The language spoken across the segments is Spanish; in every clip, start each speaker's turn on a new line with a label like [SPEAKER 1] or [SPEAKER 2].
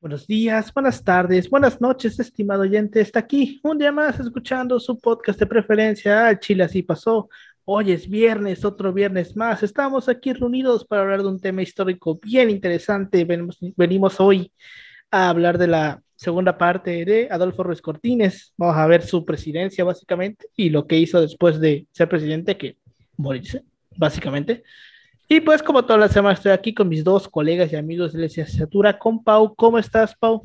[SPEAKER 1] Buenos días, buenas tardes, buenas noches, estimado oyente. Está aquí un día más escuchando su podcast de preferencia. Al Chile así pasó. Hoy es viernes, otro viernes más. Estamos aquí reunidos para hablar de un tema histórico bien interesante. Venimos, venimos hoy a hablar de la segunda parte de Adolfo Ruiz Cortines. Vamos a ver su presidencia, básicamente, y lo que hizo después de ser presidente, que morirse, básicamente. Y pues como toda la semana estoy aquí con mis dos colegas y amigos de la licenciatura, con Pau. ¿Cómo estás, Pau?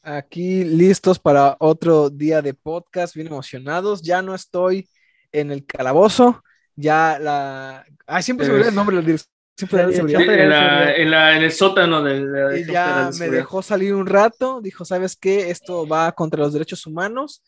[SPEAKER 2] Aquí listos para otro día de podcast, bien emocionados. Ya no estoy en el calabozo, ya la... Ay, siempre se me olvida el nombre del
[SPEAKER 3] Siempre en, en, el sótano de,
[SPEAKER 2] y ya me dejó salir un rato, dijo, ¿sabes qué? Esto va contra los derechos humanos.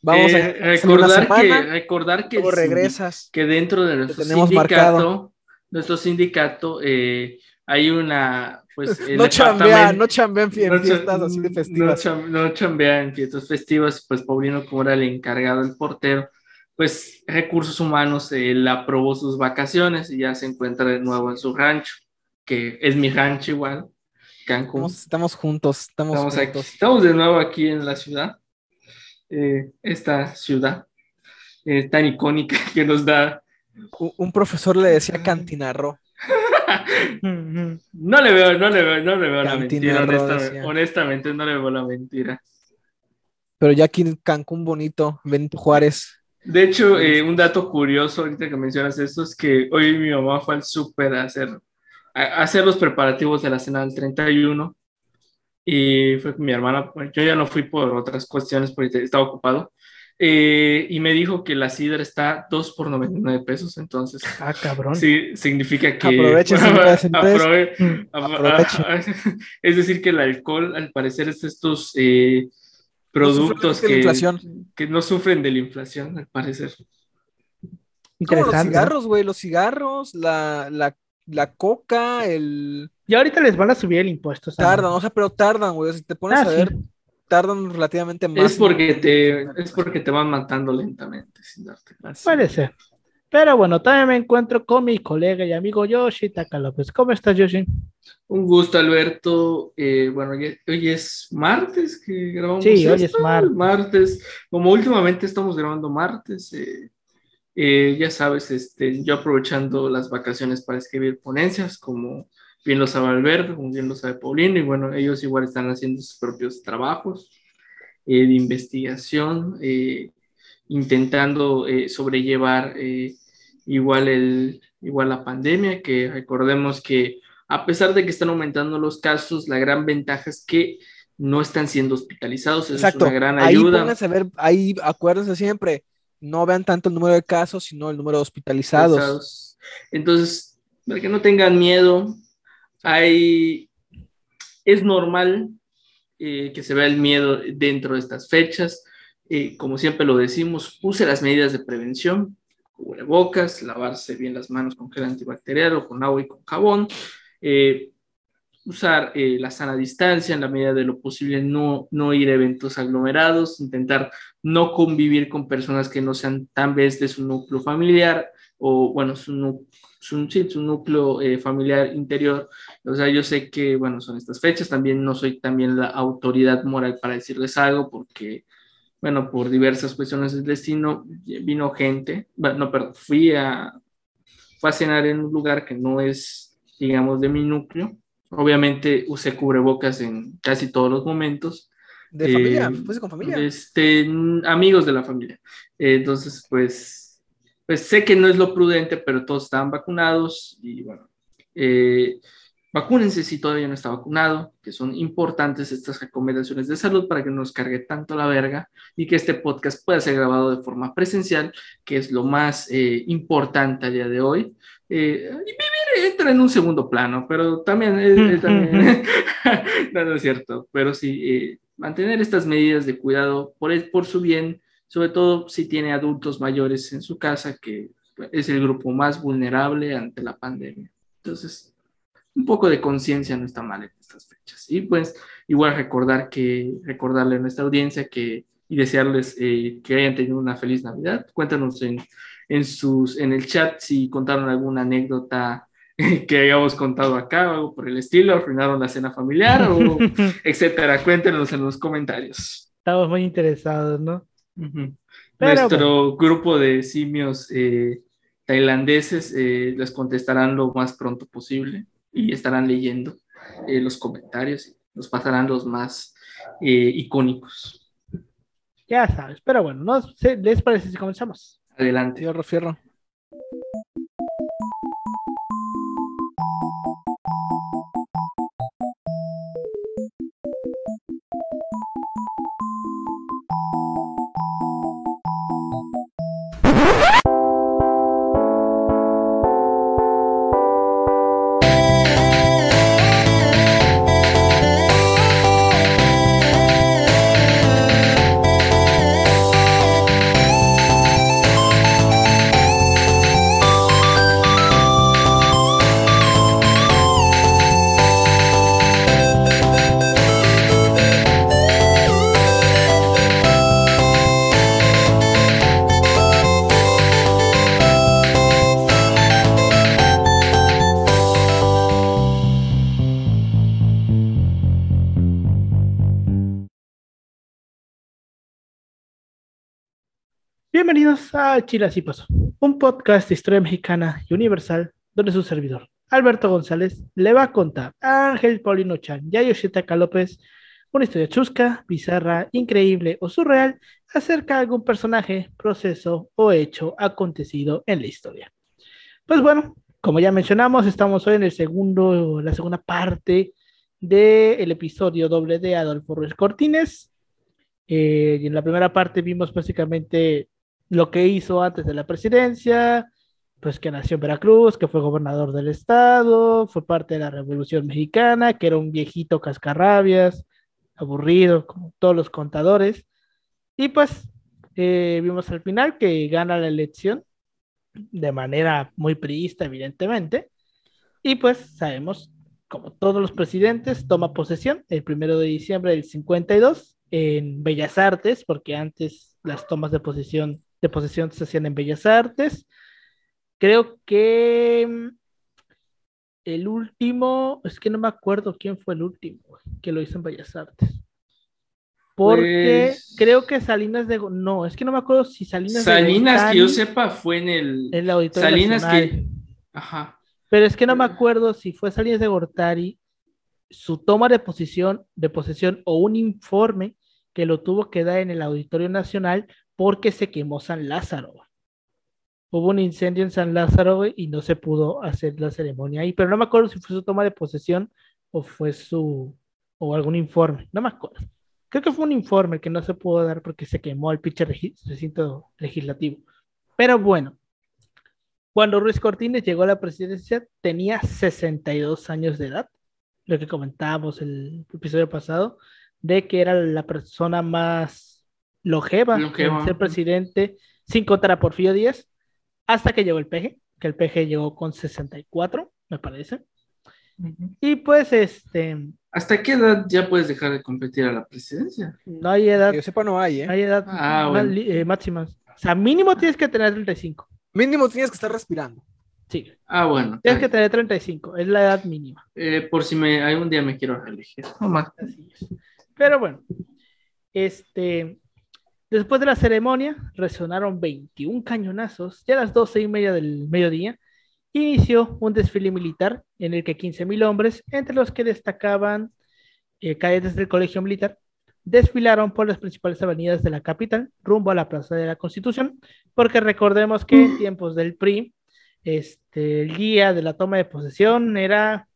[SPEAKER 3] Vamos a eh, recordar que recordar que,
[SPEAKER 2] regresas,
[SPEAKER 3] que dentro de nuestro sindicato nuestro sindicato, eh, hay una, pues...
[SPEAKER 2] no chambean, no chambean en fiestas así de festivas.
[SPEAKER 3] No, chambean en fiestas festivas, pues Paulino, como era el encargado, el portero, pues Recursos Humanos, él aprobó sus vacaciones y ya se encuentra de nuevo en su rancho, que es mi rancho igual,
[SPEAKER 2] Cancún. Estamos, juntos, estamos,
[SPEAKER 3] estamos Aquí, estamos de nuevo aquí en la ciudad, eh, esta ciudad eh, tan icónica que nos da
[SPEAKER 2] un profesor le decía cantinarro.
[SPEAKER 3] no le veo, no le veo, no le veo la mentira, honestamente, no le veo la mentira.
[SPEAKER 2] Pero ya aquí en Cancún bonito, Benito Juárez.
[SPEAKER 3] De hecho, eh, un dato curioso ahorita que mencionas esto es que hoy mi mamá fue al súper a hacer, a hacer los preparativos de la cena del 31 y fue con mi hermana, yo ya no fui por otras cuestiones porque estaba ocupado, eh, y me dijo que la sidra está 2 por 99 pesos, entonces.
[SPEAKER 1] Ah, cabrón.
[SPEAKER 3] Sí, significa que.
[SPEAKER 2] Aprovechen. aprove,
[SPEAKER 3] es decir, que el alcohol, al parecer, es estos eh, productos que, que no sufren de la inflación, al parecer.
[SPEAKER 2] Como los cigarros, güey, los cigarros, la, la, la coca, el.
[SPEAKER 1] Y ahorita les van a subir el impuesto.
[SPEAKER 2] Tardan, o sea, pero tardan, güey. Si te pones ah, a ver, tardan relativamente más.
[SPEAKER 3] Es porque, te, es porque te van matando lentamente sin darte
[SPEAKER 1] Puede ser. Pero bueno, también me encuentro con mi colega y amigo Yoshi Taka López. ¿Cómo estás, Yoshi?
[SPEAKER 3] Un gusto, Alberto. Eh, bueno, hoy, es martes que grabamos.
[SPEAKER 1] Sí, hoy es martes.
[SPEAKER 3] martes. Como últimamente estamos grabando martes, eh, eh, ya sabes, este, yo aprovechando las vacaciones para escribir ponencias, como bien lo sabe Alberto, como bien lo sabe Paulino, y bueno, ellos igual están haciendo sus propios trabajos eh, de investigación, eh, intentando eh, sobrellevar igual, el, igual la pandemia, que recordemos que a pesar de que están aumentando los casos, la gran ventaja es que no están siendo hospitalizados, es una gran ayuda.
[SPEAKER 2] Ahí, a ver, ahí acuérdense siempre, no vean tanto el número de casos, sino el número de hospitalizados.
[SPEAKER 3] Entonces, para que no tengan miedo, hay, es normal eh, que se vea el miedo dentro de estas fechas. Eh, como siempre lo decimos, use las medidas de prevención, cubrebocas, lavarse bien las manos con gel antibacterial o con agua y con jabón, eh, usar la sana distancia en la medida de lo posible, no, no ir a eventos aglomerados, intentar no convivir con personas que no sean tan vez de su núcleo familiar o, bueno, su, su, su núcleo familiar interior o sea, yo sé que, bueno, son estas fechas, también no soy también la autoridad moral para decirles algo, porque, bueno, por diversas cuestiones del destino, vino gente, no, perdón, fui a, fui a cenar en un lugar que no es, digamos, de mi núcleo. Obviamente usé cubrebocas en casi todos los momentos.
[SPEAKER 2] ¿De familia? ¿Fuiste con familia?
[SPEAKER 3] Este, amigos de la familia. entonces, pues, pues sé que no es lo prudente, pero todos estaban vacunados y bueno, eh, Vacúnense si todavía no está vacunado, que son importantes estas recomendaciones de salud para que no nos cargue tanto la verga y que este podcast pueda ser grabado de forma presencial, que es lo más eh, importante a día de hoy. Eh, y vivir entra en un segundo plano, pero también, es, no, es cierto, pero sí, eh, mantener estas medidas de cuidado por, por su bien, sobre todo si tiene adultos mayores en su casa, que es el grupo más vulnerable ante la pandemia. Entonces, un poco de conciencia no está mal en estas fechas. Y pues igual recordar que, recordarle a nuestra audiencia que, y desearles eh, que hayan tenido una feliz Navidad. Cuéntanos en, en, sus, en el chat si contaron alguna anécdota que hayamos contado acá o algo por el estilo, arruinaron la cena familiar o etcétera. Cuéntenos en los comentarios.
[SPEAKER 1] Estamos muy interesados, ¿no?
[SPEAKER 3] Nuestro grupo de simios eh, tailandeses eh, les contestarán lo más pronto posible y estarán leyendo eh, los comentarios y nos pasarán los más icónicos.
[SPEAKER 1] Ya sabes, pero bueno, ¿no? ¿les parece si comenzamos?
[SPEAKER 3] Adelante.
[SPEAKER 2] Fierro, fierro.
[SPEAKER 1] Bienvenidos a Chile Así Pasó, un podcast de historia mexicana y universal donde su servidor, Alberto González, le va a contar a Ángel Paulino Chan y a Yoshitaka López una historia chusca, bizarra, increíble o surreal acerca de algún personaje, proceso o hecho acontecido en la historia. Pues bueno, como ya mencionamos, estamos hoy en el segundo, la segunda parte del episodio doble de Adolfo Ruiz Cortines. Eh, y en la primera parte vimos básicamente lo que hizo antes de la presidencia, pues que nació en Veracruz, que fue gobernador del estado, fue parte de la Revolución Mexicana, que era un viejito cascarrabias, aburrido, como todos los contadores. Y pues eh, vimos al final que gana la elección de manera muy priista, evidentemente. Y pues sabemos, como todos los presidentes, toma posesión el primero de diciembre del 52 en Bellas Artes, porque antes las tomas de posesión de posesión se hacían en Bellas Artes. Creo que mm, el último, es que no me acuerdo quién fue el último que lo hizo en Bellas Artes. Porque
[SPEAKER 3] Pues-
[SPEAKER 1] creo que Salinas de... No, es que no me acuerdo si Salinas de
[SPEAKER 3] Salinas, que yo sepa, fue en el.
[SPEAKER 1] El Auditorio
[SPEAKER 3] Salinas
[SPEAKER 1] Nacional.
[SPEAKER 3] que. Ajá.
[SPEAKER 1] Pero es que no me acuerdo si fue Salinas de Gortari su toma de posesión, de posesión o un informe que lo tuvo que dar en el Auditorio Nacional porque se quemó San Lázaro. Hubo un incendio en San Lázaro y no se pudo hacer la ceremonia ahí, pero no me acuerdo si fue su toma de posesión o fue su o algún informe, no me acuerdo. Creo que fue un informe que no se pudo dar porque se quemó el pinche recinto legislativo. Pero bueno, cuando Ruiz Cortines llegó a la presidencia, tenía 62 años de edad, lo que comentábamos el episodio pasado, de que era la persona más longeva,
[SPEAKER 3] Longeva.
[SPEAKER 1] en ser presidente, sin contar a Porfirio Díaz, hasta que llegó el PG, que el PG llegó con 64, me parece. Y pues, este,
[SPEAKER 3] ¿Hasta qué edad ya puedes dejar de competir a la presidencia?
[SPEAKER 1] no hay edad,
[SPEAKER 2] Que yo sepa, no hay, ¿eh?
[SPEAKER 1] no hay edad
[SPEAKER 3] Ah,
[SPEAKER 1] más
[SPEAKER 3] bueno.
[SPEAKER 1] eh, máxima. O sea, mínimo tienes que tener 35.
[SPEAKER 2] Mínimo tienes que estar respirando.
[SPEAKER 1] Sí,
[SPEAKER 3] Ah, bueno.
[SPEAKER 1] tienes que tener 35, es la edad mínima.
[SPEAKER 3] Eh, por si me algún día me quiero reelegir. No más.
[SPEAKER 1] Pero bueno, este, después de la ceremonia resonaron 21 cañonazos y a las 12 y media del mediodía inició un desfile militar en el que 15.000 hombres, entre los que destacaban eh, cadetes del colegio militar, desfilaron por las principales avenidas de la capital rumbo a la Plaza de la Constitución, porque recordemos que en tiempos del PRI, este, el día de la toma de posesión era,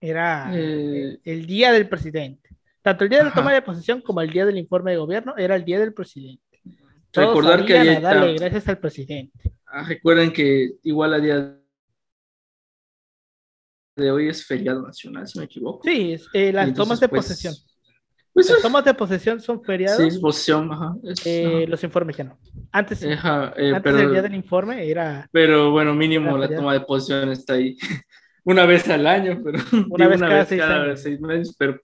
[SPEAKER 1] era
[SPEAKER 3] Eh,
[SPEAKER 1] el día del presidente. Tanto el día de la toma de posesión como el día del informe de gobierno era el día del presidente. Todos
[SPEAKER 3] recordar que
[SPEAKER 1] darle gracias al presidente.
[SPEAKER 3] ah, recuerden que igual a día de hoy es feriado nacional, si me equivoco.
[SPEAKER 1] Sí, eh, las
[SPEAKER 3] Entonces,
[SPEAKER 1] tomas de
[SPEAKER 3] pues,
[SPEAKER 1] posesión.
[SPEAKER 3] Pues
[SPEAKER 1] Las
[SPEAKER 3] es-
[SPEAKER 1] tomas de posesión son feriados,
[SPEAKER 3] sí, es posesión, ajá. es-
[SPEAKER 1] eh,
[SPEAKER 3] ajá.
[SPEAKER 1] los informes ya no. Antes.
[SPEAKER 3] Ajá, eh,
[SPEAKER 1] antes
[SPEAKER 3] pero,
[SPEAKER 1] del día del informe era
[SPEAKER 3] pero bueno, mínimo
[SPEAKER 1] Era
[SPEAKER 3] la toma de posesión está ahí una vez al año, pero
[SPEAKER 1] Una vez cada seis años.
[SPEAKER 3] seis meses, pero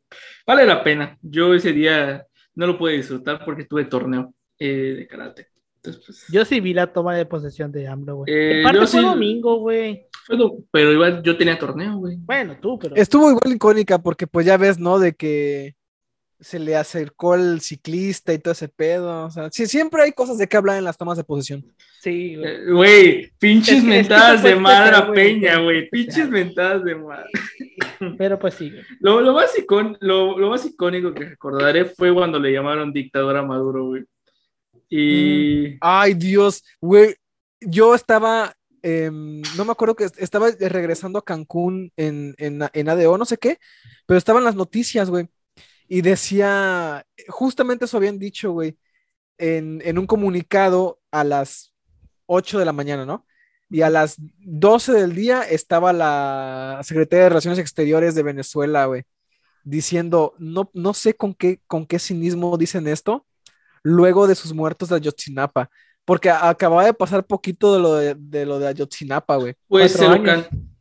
[SPEAKER 3] vale la pena. Yo ese día no lo pude disfrutar porque tuve torneo eh, de karate. Entonces, pues,
[SPEAKER 1] Yo sí vi la toma de posesión de AMLO, güey.
[SPEAKER 3] Eh,
[SPEAKER 1] fue
[SPEAKER 3] sí-
[SPEAKER 1] domingo, güey.
[SPEAKER 3] Pero, pero igual yo tenía torneo, güey.
[SPEAKER 1] Bueno, tú, pero.
[SPEAKER 2] Estuvo igual icónica porque pues ya ves, ¿no? De que se le acercó el ciclista y todo ese pedo. O sea, sí, siempre hay cosas de qué hablar en las tomas de posición.
[SPEAKER 1] Sí, güey.
[SPEAKER 3] Güey, pinches
[SPEAKER 1] Es que- es que
[SPEAKER 3] mentadas de madre a Peña, güey. Pinches mentadas de madre.
[SPEAKER 1] Pero pues sí, güey.
[SPEAKER 3] Lo, lo, más icón- lo, lo más icónico que recordaré fue cuando le llamaron dictador a Maduro, güey. Y.
[SPEAKER 2] Ay, Dios, güey. Yo estaba, em, no me acuerdo que est- estaba regresando a Cancún en, en, en ADO, no sé qué, pero estaban las noticias, güey. Y decía, justamente eso habían dicho, güey, en, en un comunicado a las 8 de la mañana, ¿no? Y a las 12 del día estaba la Secretaría de Relaciones Exteriores de Venezuela, güey, diciendo, no, no sé con qué, con qué cinismo dicen esto, luego de sus muertos de Ayotzinapa, porque acababa de pasar poquito de lo de, de lo de Ayotzinapa, güey.
[SPEAKER 3] Pues se lo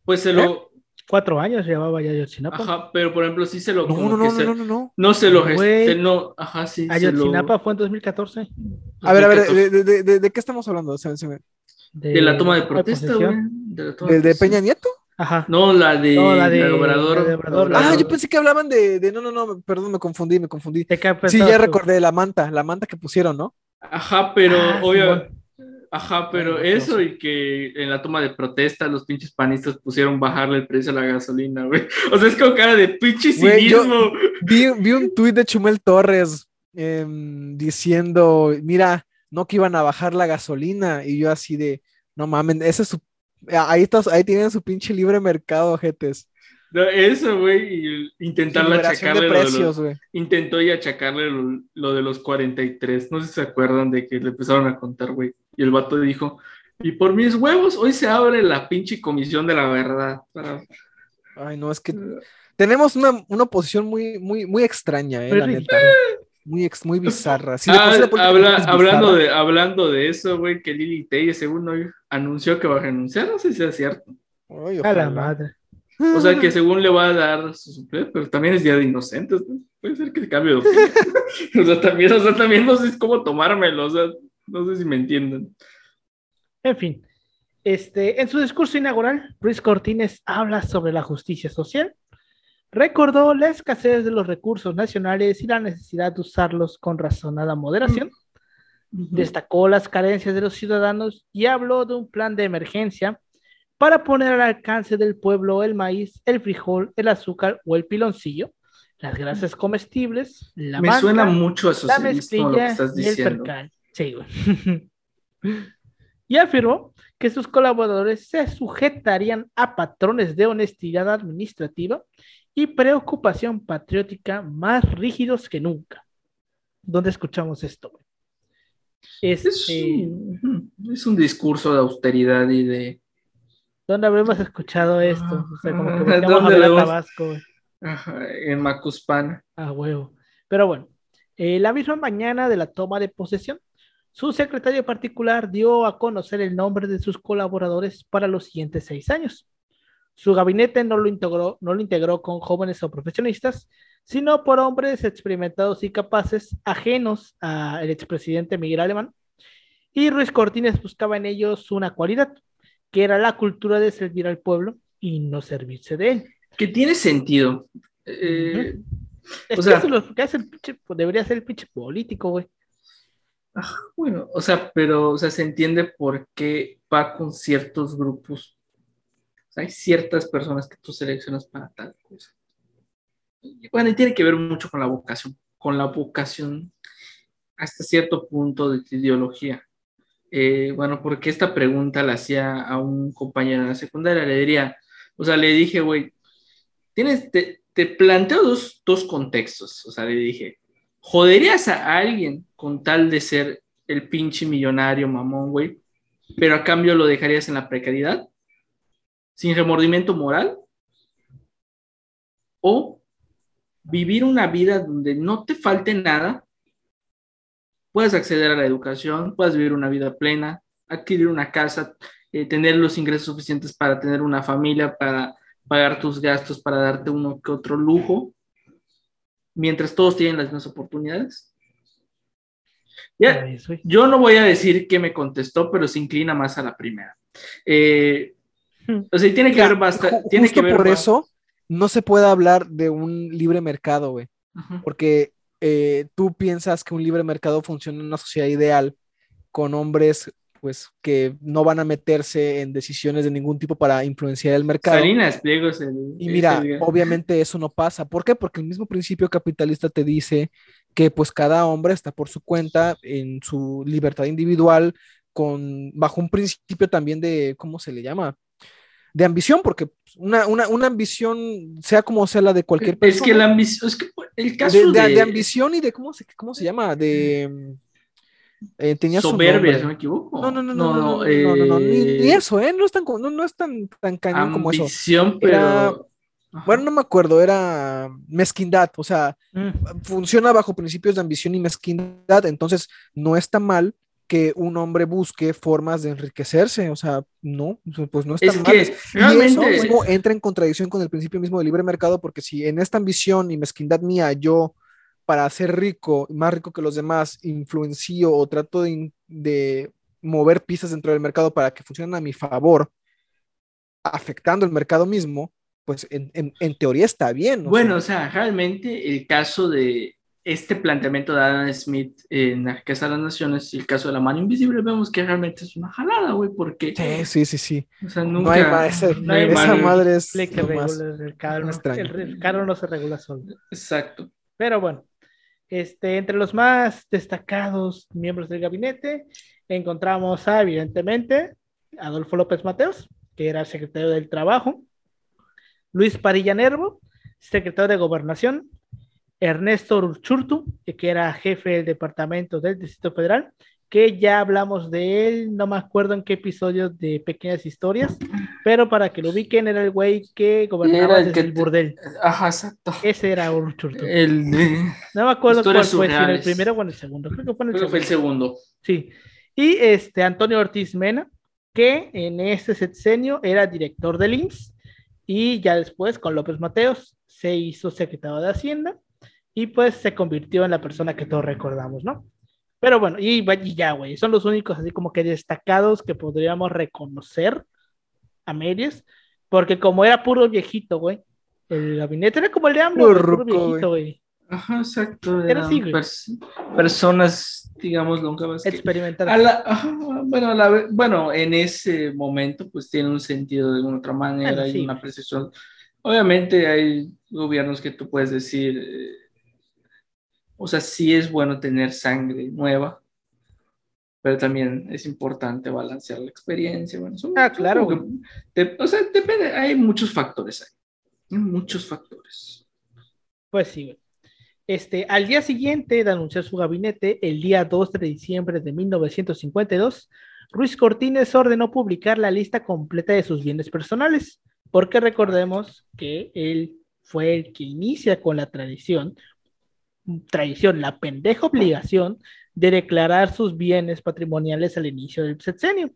[SPEAKER 3] Pues se lo.
[SPEAKER 1] Cuatro años llevaba ya Ayotzinapa.
[SPEAKER 3] Ajá, pero por ejemplo, sí se lo.
[SPEAKER 2] No, no, no,
[SPEAKER 3] se-
[SPEAKER 2] no, no, no.
[SPEAKER 3] No se lo gesté, no, ajá, sí. se
[SPEAKER 1] Ayotzinapa
[SPEAKER 3] lo-
[SPEAKER 1] fue en 2014.
[SPEAKER 2] A ver, a ver,
[SPEAKER 3] 2014.
[SPEAKER 2] ¿de, de, de- de qué estamos hablando? Se se me-
[SPEAKER 3] De la toma de protesta, güey. De, la toma
[SPEAKER 2] ¿De. Peña Nieto?
[SPEAKER 1] Ajá.
[SPEAKER 3] No, la de,
[SPEAKER 1] No, la de-
[SPEAKER 3] la de Obrador.
[SPEAKER 1] la de Obrador, la
[SPEAKER 2] Ah,
[SPEAKER 1] Obrador.
[SPEAKER 2] yo pensé que hablaban de, de- no, no, no, perdón, me confundí, me confundí.
[SPEAKER 1] ¿De qué
[SPEAKER 2] Sí, ya
[SPEAKER 1] tú?
[SPEAKER 2] recordé la manta, la manta que pusieron, ¿no?
[SPEAKER 3] Ajá, pero
[SPEAKER 1] Ah,
[SPEAKER 3] obvio. Ajá, pero eso y que en la toma de protesta los pinches panistas pusieron bajarle el precio a la gasolina, güey. O sea, es como cara de pinche cinismo.
[SPEAKER 2] Vi, vi un tuit de Chumel Torres em, diciendo, mira, no que iban a bajar la gasolina, y yo así de, no mames, ese es su, ahí, está, ahí tienen su pinche libre mercado, jetes.
[SPEAKER 3] No, eso, güey, intentarle achacarle
[SPEAKER 2] de
[SPEAKER 3] lo de los-
[SPEAKER 2] precios, güey.
[SPEAKER 3] intentó y achacarle lo, lo de los 43. No sé si se acuerdan de que le empezaron a contar, güey. Y el vato dijo, y por mis huevos, hoy se abre la pinche comisión de la verdad. Para...
[SPEAKER 2] Ay, no, es que tenemos una, una oposición muy, muy, muy extraña, eh,
[SPEAKER 1] Muy
[SPEAKER 2] la neta. Muy, ex- muy bizarra.
[SPEAKER 3] Ah, habla- hablando,
[SPEAKER 2] bizarra.
[SPEAKER 3] de, hablando de eso, güey, que Lili Telle, según hoy, anunció que va a renunciar. No sé si es cierto.
[SPEAKER 2] Ay,
[SPEAKER 1] A la madre.
[SPEAKER 3] O sea, que según le va a dar su suplente, pero también es Día de Inocentes, ¿no? Puede ser que cambie de opinión. o, sea, también, o sea, también no sé cómo tomármelo, o sea, no sé si me entienden.
[SPEAKER 1] En fin, este, en su discurso inaugural, Ruiz Cortines habla sobre la justicia social, recordó la escasez de los recursos nacionales y la necesidad de usarlos con razonada moderación, destacó las carencias de los ciudadanos y habló de un plan de emergencia para poner al alcance del pueblo el maíz, el frijol, el azúcar o el piloncillo, las grasas comestibles, la
[SPEAKER 3] me suena mucho a
[SPEAKER 1] la
[SPEAKER 3] socialismo lo que estás
[SPEAKER 1] y el
[SPEAKER 3] diciendo.
[SPEAKER 1] percal. Sí, güey. y afirmó que sus colaboradores se sujetarían a patrones de honestidad administrativa y preocupación patriótica más rígidos que nunca. ¿Dónde escuchamos esto? güey?
[SPEAKER 3] Es,
[SPEAKER 1] Este,
[SPEAKER 3] un, es un discurso de austeridad y de...
[SPEAKER 1] ¿Dónde habremos escuchado esto? O sea, como que
[SPEAKER 3] Ah, ¿dónde
[SPEAKER 1] a Tabasco, güey.
[SPEAKER 3] ajá, en Macuspana.
[SPEAKER 1] A huevo. Pero bueno, eh, la misma mañana de la toma de posesión, su secretario particular dio a conocer el nombre de sus colaboradores para los siguientes seis años. Su gabinete no lo integró, no lo integró con jóvenes o profesionistas, sino por hombres experimentados y capaces, ajenos al expresidente Miguel Alemán. Y Ruiz Cortines buscaba en ellos una cualidad, que era la cultura de servir al pueblo y no servirse de él.
[SPEAKER 3] Que tiene sentido. Eh,
[SPEAKER 1] Es
[SPEAKER 3] O
[SPEAKER 1] que
[SPEAKER 3] sea-
[SPEAKER 1] eso es lo que hace el pinche- debería ser el pinche político, güey.
[SPEAKER 3] Ajá, bueno, o sea, pero o sea, se entiende por qué va con ciertos grupos. Hay ciertas personas que tú seleccionas para tal cosa. Bueno, y tiene que ver mucho con la vocación, con la vocación hasta cierto punto de tu ideología. Eh, bueno, porque esta pregunta la hacía a un compañero en la secundaria, le diría, o sea, le dije, güey, tienes, te, te planteo dos, dos contextos, o sea, le dije, ¿joderías a alguien con tal de ser el pinche millonario mamón, güey? Pero a cambio lo dejarías en la precariedad, sin remordimiento moral, o vivir una vida donde no te falte nada, puedes acceder a la educación, puedes vivir una vida plena, adquirir una casa, eh, tener los ingresos suficientes para tener una familia, para pagar tus gastos, para darte uno que otro lujo, mientras todos tienen las mismas oportunidades. Ya, yo no voy a decir que me contestó, pero se inclina más a la primera. Eh, O sea, tiene que
[SPEAKER 2] Mira,
[SPEAKER 3] ver bastante. Tiene
[SPEAKER 2] justo
[SPEAKER 3] que ver
[SPEAKER 2] por eso no se puede hablar de un libre mercado, güey. Porque eh, tú piensas que un libre mercado funciona en una sociedad ideal con hombres, pues, que no van a meterse en decisiones de ningún tipo para influenciar el mercado.
[SPEAKER 3] Salinas Pliegos. el-
[SPEAKER 2] Y mira, obviamente eso no pasa. ¿Por qué? Porque el mismo principio capitalista te dice que pues cada hombre está por su cuenta en su libertad individual, con, bajo un principio también de, ¿cómo se le llama? De ambición, porque una, una, una ambición, sea como sea la de cualquier persona.
[SPEAKER 3] Es que la ambición. Es que el caso
[SPEAKER 2] de,
[SPEAKER 3] de,
[SPEAKER 2] de- de ambición y de, ¿cómo se, cómo se llama? De... Eh, tenía
[SPEAKER 3] Soberbia, si me equivoco.
[SPEAKER 2] No, no, no, no, no, eh, ni, eso, ¿eh? No es tan, no, es tan, tan cañón como eso.
[SPEAKER 3] ambición pero...
[SPEAKER 2] Bueno, no me acuerdo, era mezquindad, o sea,
[SPEAKER 1] mm.
[SPEAKER 2] funciona bajo principios de ambición y mezquindad, entonces no está mal que un hombre busque formas de enriquecerse, o sea, no, pues no está
[SPEAKER 3] es
[SPEAKER 2] mal. Y eso mismo entra en contradicción con el principio mismo del libre mercado, porque si en esta ambición y mezquindad mía yo para ser rico, más rico que los demás, influencio o trato de, de mover piezas dentro del mercado para que funcionen a mi favor, afectando el mercado mismo, pues en, en- en teoría está bien.
[SPEAKER 3] Bueno,
[SPEAKER 2] sea,
[SPEAKER 3] o sea, realmente el caso de este planteamiento de Adam Smith en la Casa de las Naciones y el caso de la mano invisible, vemos que realmente es una jalada, güey, porque.
[SPEAKER 2] sí, sí, sí, sí.
[SPEAKER 3] O sea,
[SPEAKER 2] No
[SPEAKER 3] nunca.
[SPEAKER 2] hay ma- ese-
[SPEAKER 3] no hay
[SPEAKER 2] esa
[SPEAKER 3] mano-
[SPEAKER 2] madre es
[SPEAKER 1] que
[SPEAKER 2] lo más-
[SPEAKER 1] regula el carro, el, el carro no se regula solo.
[SPEAKER 3] Exacto.
[SPEAKER 1] Pero bueno, este, entre los más destacados miembros del gabinete encontramos a, evidentemente, Adolfo López Mateos, que era secretario del Trabajo, Luis Parilla Nervo, secretario de Gobernación, Ernesto Urchurtu, que era jefe del departamento del Distrito Federal, que ya hablamos de él, no me acuerdo en qué episodio de Pequeñas Historias, pero para que lo ubiquen, era el güey que gobernaba
[SPEAKER 3] el
[SPEAKER 1] desde
[SPEAKER 3] que
[SPEAKER 1] el burdel.
[SPEAKER 3] Ajá, exacto.
[SPEAKER 1] Ese era Urchurtu.
[SPEAKER 3] El de.
[SPEAKER 1] No me acuerdo cuál fue, si el primero o en el segundo. Creo que fue en el
[SPEAKER 3] Creo que fue el
[SPEAKER 1] segundo.
[SPEAKER 3] segundo.
[SPEAKER 1] Sí. Y este Antonio Ortiz Mena, que en este sexenio era director del IMSS y ya después con López Mateos se hizo secretario de Hacienda y pues se convirtió en la persona que todos recordamos, ¿no? Pero bueno, y, y ya, güey, son los únicos así como que destacados que podríamos reconocer a medias, porque como era puro viejito, güey, el gabinete era como el de AMLO,
[SPEAKER 2] Puro ruco,
[SPEAKER 1] viejito, güey,
[SPEAKER 3] Ajá, exacto.
[SPEAKER 1] Era
[SPEAKER 3] Eran
[SPEAKER 1] así, güey.
[SPEAKER 3] pers- personas, digamos, longevas. que-
[SPEAKER 1] experimental.
[SPEAKER 3] a la- ajá, bueno, a la bueno, en ese momento, pues tiene un sentido de alguna otra manera
[SPEAKER 1] Bueno,
[SPEAKER 3] y
[SPEAKER 1] sí.
[SPEAKER 3] una precisión. Obviamente hay gobiernos que tú puedes decir, eh, o sea, sí es bueno tener sangre nueva, pero también es importante balancear la experiencia. Bueno, son-
[SPEAKER 1] Ah, claro,
[SPEAKER 3] que- de- o sea, depende, hay muchos factores ahí. Hay muchos factores.
[SPEAKER 1] Pues sí. Este, al día siguiente de anunciar su gabinete, el día 2 de diciembre de 1952, Ruiz Cortines ordenó publicar la lista completa de sus bienes personales, porque recordemos que él fue el que inicia con la tradición, tradición, la pendeja obligación de declarar sus bienes patrimoniales al inicio del sexenio,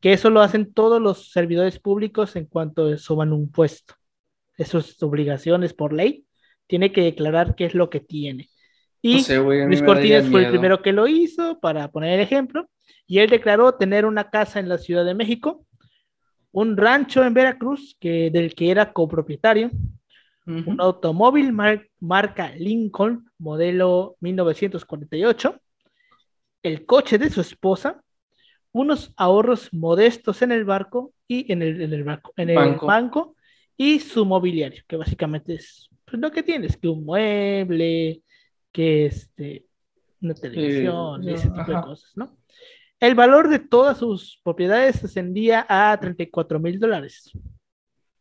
[SPEAKER 1] que eso lo hacen todos los servidores públicos en cuanto suban un puesto. Eso es obligaciones por ley tiene que declarar qué es lo que tiene. Y
[SPEAKER 3] No sé, mí
[SPEAKER 1] Luis Cortines fue el primero que lo hizo, para poner el ejemplo, y él declaró tener una casa en la Ciudad de México, un rancho en Veracruz, que, del que era copropietario, Un automóvil mar- marca Lincoln, modelo 1948, el coche de su esposa, unos ahorros modestos en el barco y en el, en el barco, en el
[SPEAKER 3] Banco.
[SPEAKER 1] banco y su mobiliario, que básicamente es pues, lo que tienes, que un mueble, que este, una televisión, ese tipo de cosas, ¿no? El valor de todas sus propiedades ascendía a 34 mil dólares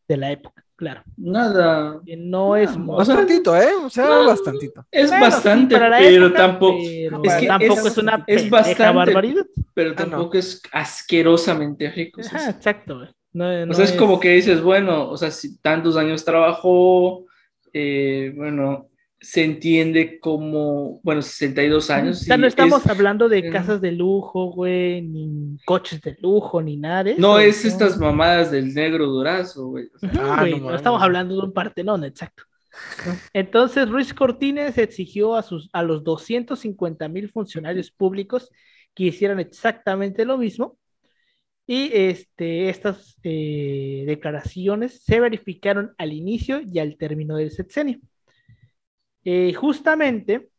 [SPEAKER 1] de la época, claro.
[SPEAKER 3] Nada.
[SPEAKER 1] Que no es mucho.
[SPEAKER 2] Bastantito, ¿eh? O sea,
[SPEAKER 3] No.
[SPEAKER 2] bastantito.
[SPEAKER 3] Es bastante, pero
[SPEAKER 1] época,
[SPEAKER 3] tampoco,
[SPEAKER 1] pero
[SPEAKER 3] es que
[SPEAKER 1] tampoco es,
[SPEAKER 3] es-
[SPEAKER 1] una
[SPEAKER 3] es bastante-
[SPEAKER 1] barbaridad.
[SPEAKER 3] pero
[SPEAKER 2] Ah, no.
[SPEAKER 3] tampoco es asquerosamente rico. o sea,
[SPEAKER 1] Ajá, exacto. No,
[SPEAKER 3] O sea, es, como que dices, bueno, o sea, si tantos años trabajó, eh, bueno, se entiende como, bueno, 62 años.
[SPEAKER 1] O sea, no estamos
[SPEAKER 3] es-
[SPEAKER 1] hablando de casas de lujo, güey, ni coches de lujo, ni nada de eso.
[SPEAKER 3] no es
[SPEAKER 1] ¿no?
[SPEAKER 3] estas mamadas del negro durazo, güey. o sea,
[SPEAKER 1] Ujú,
[SPEAKER 2] Ah,
[SPEAKER 1] güey,
[SPEAKER 2] no
[SPEAKER 1] no estamos hablando de un partenón, exacto. Entonces, Ruiz Cortines exigió a, sus, a los 250 mil funcionarios públicos que hicieran exactamente lo mismo Y este, estas eh, declaraciones se verificaron al inicio y al término del sexenio. Eh, justamente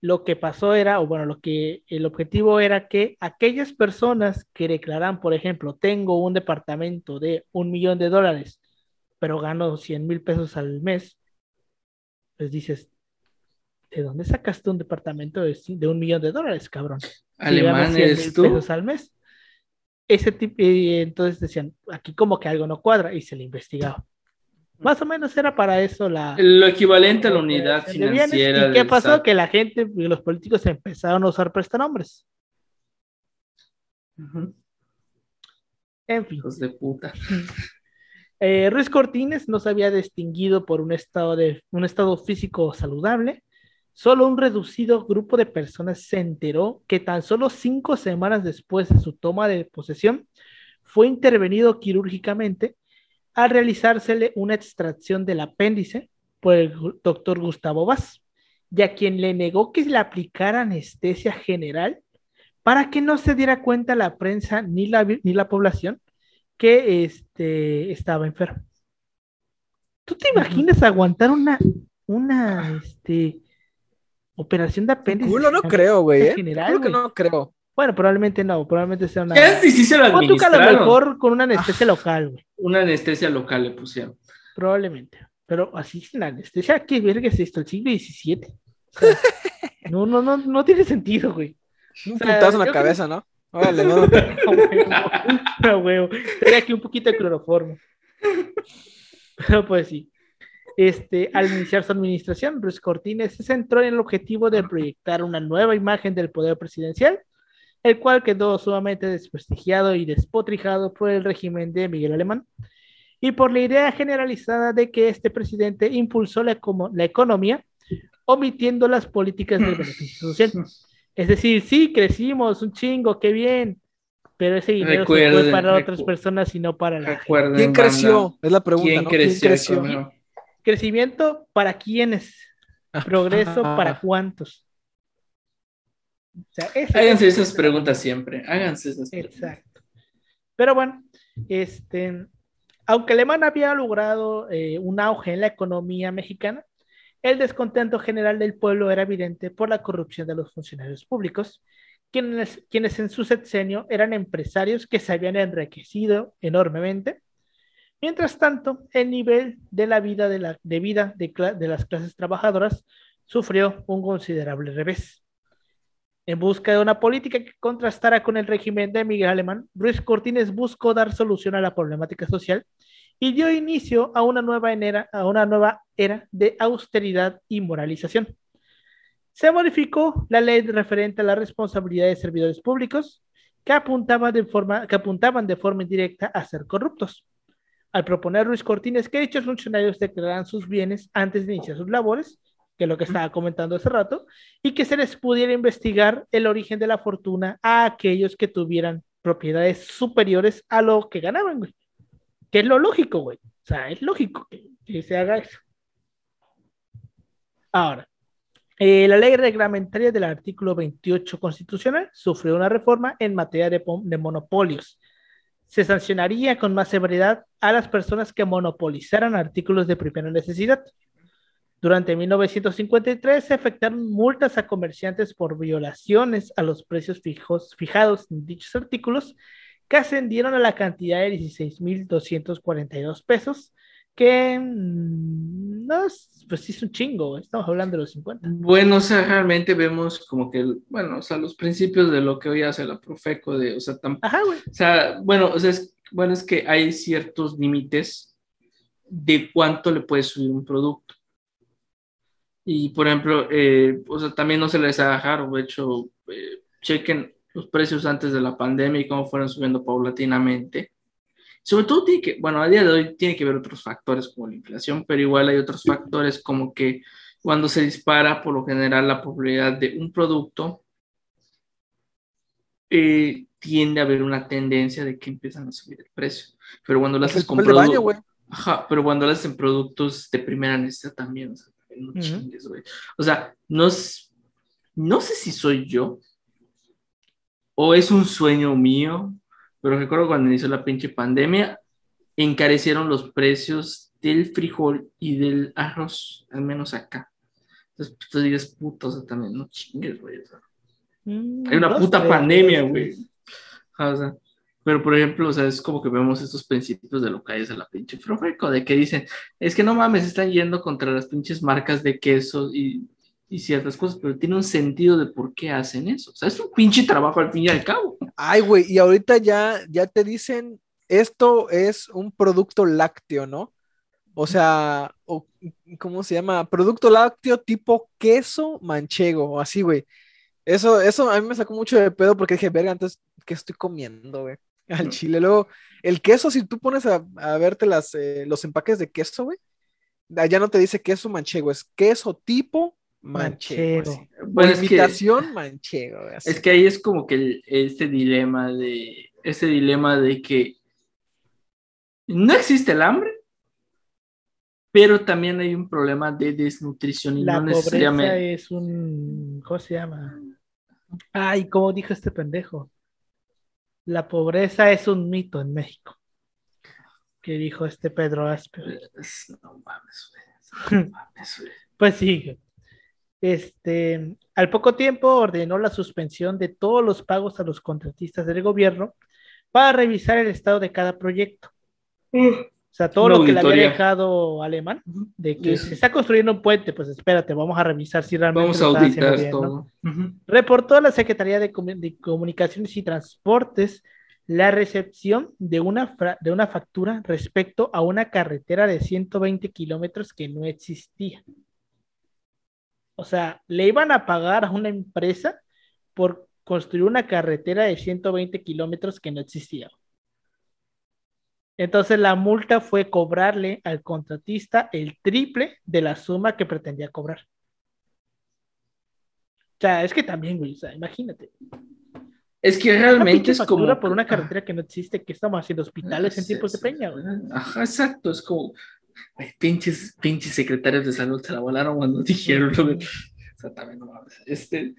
[SPEAKER 1] lo que pasó era, o bueno, lo que el objetivo era que aquellas personas que declaran, por ejemplo, tengo un departamento de un millón de dólares, pero gano 100 mil pesos al mes, pues dices, ¿de dónde sacaste un departamento de, de un millón de dólares, cabrón?
[SPEAKER 3] Alemán eres tú.
[SPEAKER 1] pesos al mes. Ese tipo, y entonces decían, aquí como que algo no cuadra, y se le investigaba. Más o menos era para eso la...
[SPEAKER 3] Lo equivalente a la unidad financiera.
[SPEAKER 1] ¿Y qué pasó? Que la gente, los políticos empezaron a usar prestanombres. En fin.
[SPEAKER 3] Hijos de puta.
[SPEAKER 1] Eh, Ruiz Cortines no se había distinguido por un estado, de, un estado físico saludable. Solo un reducido grupo de personas se enteró que tan solo cinco semanas después de su toma de posesión fue intervenido quirúrgicamente al realizársele una extracción del apéndice por el doctor Gustavo Vaz, y a quien le negó que le aplicara anestesia general para que no se diera cuenta la prensa ni la, ni la población que este, estaba enfermo. ¿Tú te imaginas aguantar una, una este, operación de apéndice?
[SPEAKER 2] no creo, güey. ¿eh? General, que no creo.
[SPEAKER 1] Bueno, probablemente no, probablemente sea una.
[SPEAKER 3] ¿Qué si se lo administraron?
[SPEAKER 1] a lo mejor con una anestesia ah, local, güey.
[SPEAKER 3] Una anestesia local le pusieron.
[SPEAKER 1] Probablemente. Pero así sin anestesia, ¿qué verga es esto? El siglo XVII. no, no, no, no tiene sentido, güey.
[SPEAKER 2] Un puntazo en la cabeza, ¿no? Órale, no.
[SPEAKER 1] no, güey. Tenía aquí un poquito de cloroformo. Pero pues sí. Este, al iniciar su administración, Ruiz Cortines se centró en el objetivo de proyectar una nueva imagen del poder presidencial el cual quedó sumamente desprestigiado y despotrijado por el régimen de Miguel Alemán y por la idea generalizada de que este presidente impulsó la, la economía omitiendo las políticas del beneficio social. Es decir, sí, crecimos un chingo, qué bien, pero ese dinero se fue para otras personas y no para la
[SPEAKER 2] gente. ¿Quién creció? Es la pregunta. ¿Quién,
[SPEAKER 3] creció?
[SPEAKER 1] Crecimiento para quiénes, progreso para cuántos.
[SPEAKER 3] Háganse esas preguntas siempre, háganse esas
[SPEAKER 1] preguntas. Exacto. Pero bueno, este, aunque Alemán había logrado eh, un auge en la economía mexicana, el descontento general del pueblo era evidente por la corrupción de los funcionarios públicos, quienes, quienes en su sexenio eran empresarios que se habían enriquecido enormemente. Mientras tanto, el nivel de la vida de, la, de vida de, de las clases trabajadoras sufrió un considerable revés. En busca de una política que contrastara con el régimen de Miguel Alemán, Ruiz Cortines buscó dar solución a la problemática social y dio inicio a una nueva era, a una nueva era de austeridad y moralización. Se modificó la ley referente a la responsabilidad de servidores públicos que apuntaban de forma, que apuntaban de forma indirecta a ser corruptos. Al proponer Ruiz Cortines que dichos funcionarios declararan sus bienes antes de iniciar sus labores, que es lo que estaba comentando hace rato, y que se les pudiera investigar el origen de la fortuna a aquellos que tuvieran propiedades superiores a lo que ganaban, güey. Que es lo lógico, güey. O sea, es lógico que, se haga eso. Ahora, eh, la ley reglamentaria del artículo 28 constitucional sufrió una reforma en materia de, de monopolios. Se sancionaría con más severidad a las personas que monopolizaran artículos de primera necesidad durante 1953 se efectuaron multas a comerciantes por violaciones a los precios fijos, fijados en dichos artículos que ascendieron a la cantidad de 16.242 pesos, que mm, no es, pues sí es un chingo, estamos hablando de los 50.
[SPEAKER 3] Bueno, o sea, realmente vemos como que, bueno, o sea, los principios de lo que hoy hace la Profeco, de, o sea,
[SPEAKER 1] Ajá, güey.
[SPEAKER 3] O sea, bueno, o sea, es, bueno, es que hay ciertos límites de cuánto le puede subir un producto. Y por ejemplo, eh, o sea, también no se les ha dejado, de hecho, eh, chequen los precios antes de la pandemia y cómo fueron subiendo paulatinamente. Sobre todo tiene que, bueno, a día de hoy tiene que ver otros factores como la inflación, pero igual hay otros factores como que cuando se dispara por lo general la popularidad de un producto, eh, tiende a haber una tendencia de que empiezan a subir el precio. Pero cuando lo haces con productos, pero cuando lo haces en productos de primera necesidad también, o sea, o sea, no, no sé si soy yo o es un sueño mío, pero recuerdo cuando inició la pinche pandemia, encarecieron los precios del frijol y del arroz, al menos acá. Entonces, pues, tú dices, puto, o sea, también, no chingues, güey. o sea,
[SPEAKER 1] Mm,
[SPEAKER 3] hay una puta pandemia, güey. O sea, pero por ejemplo, o sea, es como que vemos estos principios de lo que hay la pinche Profeco, de que dicen, es que no mames, están yendo contra las pinches marcas de queso y, y ciertas cosas, pero tiene un sentido de por qué hacen eso. O sea, es un pinche trabajo al fin y al cabo.
[SPEAKER 2] Ay, güey, y ahorita ya, ya te dicen, esto es un producto lácteo, ¿no? O sea, o, ¿cómo se llama? Producto lácteo tipo queso manchego, o así, güey. Eso, eso a mí me sacó mucho de pedo porque dije, verga, entonces, ¿qué estoy comiendo, güey? Al chile. Luego, el queso, si tú pones a, a verte las, eh, los empaques de queso, güey, allá no te dice queso manchego, es queso tipo manchego.
[SPEAKER 3] Bueno, es que,
[SPEAKER 2] manchego, así.
[SPEAKER 3] es que ahí es como que el- este dilema de, este dilema de que no existe el hambre, pero también hay un problema de desnutrición y
[SPEAKER 1] La
[SPEAKER 3] no
[SPEAKER 1] pobreza
[SPEAKER 3] necesariamente.
[SPEAKER 1] es un. ¿Cómo se llama? Ay, ¿cómo dijo este pendejo? La pobreza es un mito en México. Que dijo este Pedro Aspe.
[SPEAKER 3] Es- No mames, güey. No mames, güey.
[SPEAKER 1] Pues sí. Este, al poco tiempo ordenó la suspensión de todos los pagos a los contratistas del gobierno para revisar el estado de cada proyecto. O sea, todo lo que le había dejado Alemán, de que se está construyendo un puente, pues espérate, vamos a revisar si realmente
[SPEAKER 3] Vamos a
[SPEAKER 1] lo
[SPEAKER 3] auditar
[SPEAKER 1] bien, ¿no? Reportó a la Secretaría de, de Comunicaciones y Transportes la recepción de una, de una factura respecto a una carretera de 120 kilómetros que no existía. O sea, le iban a pagar a una empresa por construir una carretera de 120 kilómetros que no existía. Entonces la multa fue cobrarle al contratista el triple de la suma que pretendía cobrar. O sea, es que también, güey, o sea, imagínate.
[SPEAKER 3] Es que realmente es como.
[SPEAKER 1] por una carretera que no existe, que estamos haciendo hospitales en tiempos de peña, güey.
[SPEAKER 3] Ajá, exacto. Es como. güey, pinches, pinches secretarios de salud se la volaron cuando dijeron. ¿no? O sea, también no mames. Este.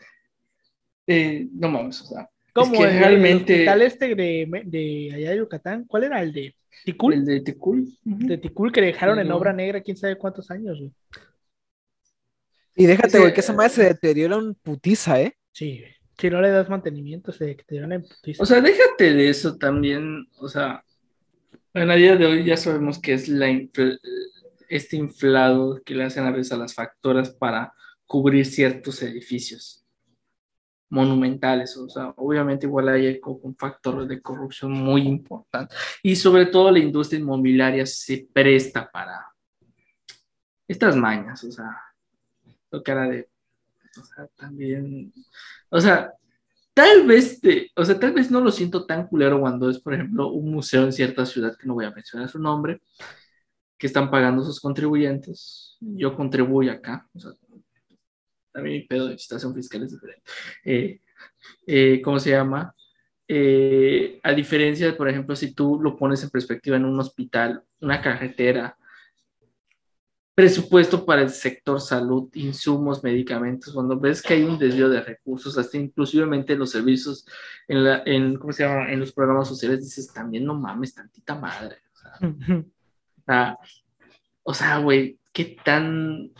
[SPEAKER 3] eh, no mames, o sea.
[SPEAKER 1] Como
[SPEAKER 3] que
[SPEAKER 1] el, el
[SPEAKER 3] realmente-
[SPEAKER 1] hospital este de, de allá de Yucatán, ¿cuál era? El de Ticul,
[SPEAKER 3] El de Tecul.
[SPEAKER 1] de Ticul que dejaron en
[SPEAKER 3] No.
[SPEAKER 1] obra negra quién sabe cuántos años, güey.
[SPEAKER 2] Y déjate, güey, que esa madre se deteriora en putiza, ¿eh?
[SPEAKER 1] Sí, güey. Si no le das mantenimiento, se te dan en putiza.
[SPEAKER 3] O sea, déjate de eso también. O sea, en a día de hoy ya sabemos que es la infl- este inflado que le hacen a veces a las facturas para cubrir ciertos edificios monumentales. O sea, obviamente igual hay un factor de corrupción muy importante. Y sobre todo la industria inmobiliaria se presta para estas mañas. O sea, lo que era de... O sea, también... O sea, tal vez te, o sea, tal vez no lo siento tan culero cuando es, por ejemplo, un museo en cierta ciudad que no voy a mencionar su nombre, que están pagando sus contribuyentes. Yo contribuyo acá, o sea, también mi pedo de situación fiscal es diferente. Eh, eh, ¿Cómo se llama? Eh, a diferencia, de, por ejemplo, si tú lo pones en perspectiva en un hospital, una carretera, presupuesto para el sector salud, insumos, medicamentos, cuando ves que hay un desvío de recursos, hasta inclusivamente los servicios, en, la, en, ¿cómo se llama? en los programas sociales, dices, también no mames, tantita madre. O sea, o sea, o sea, güey, qué tan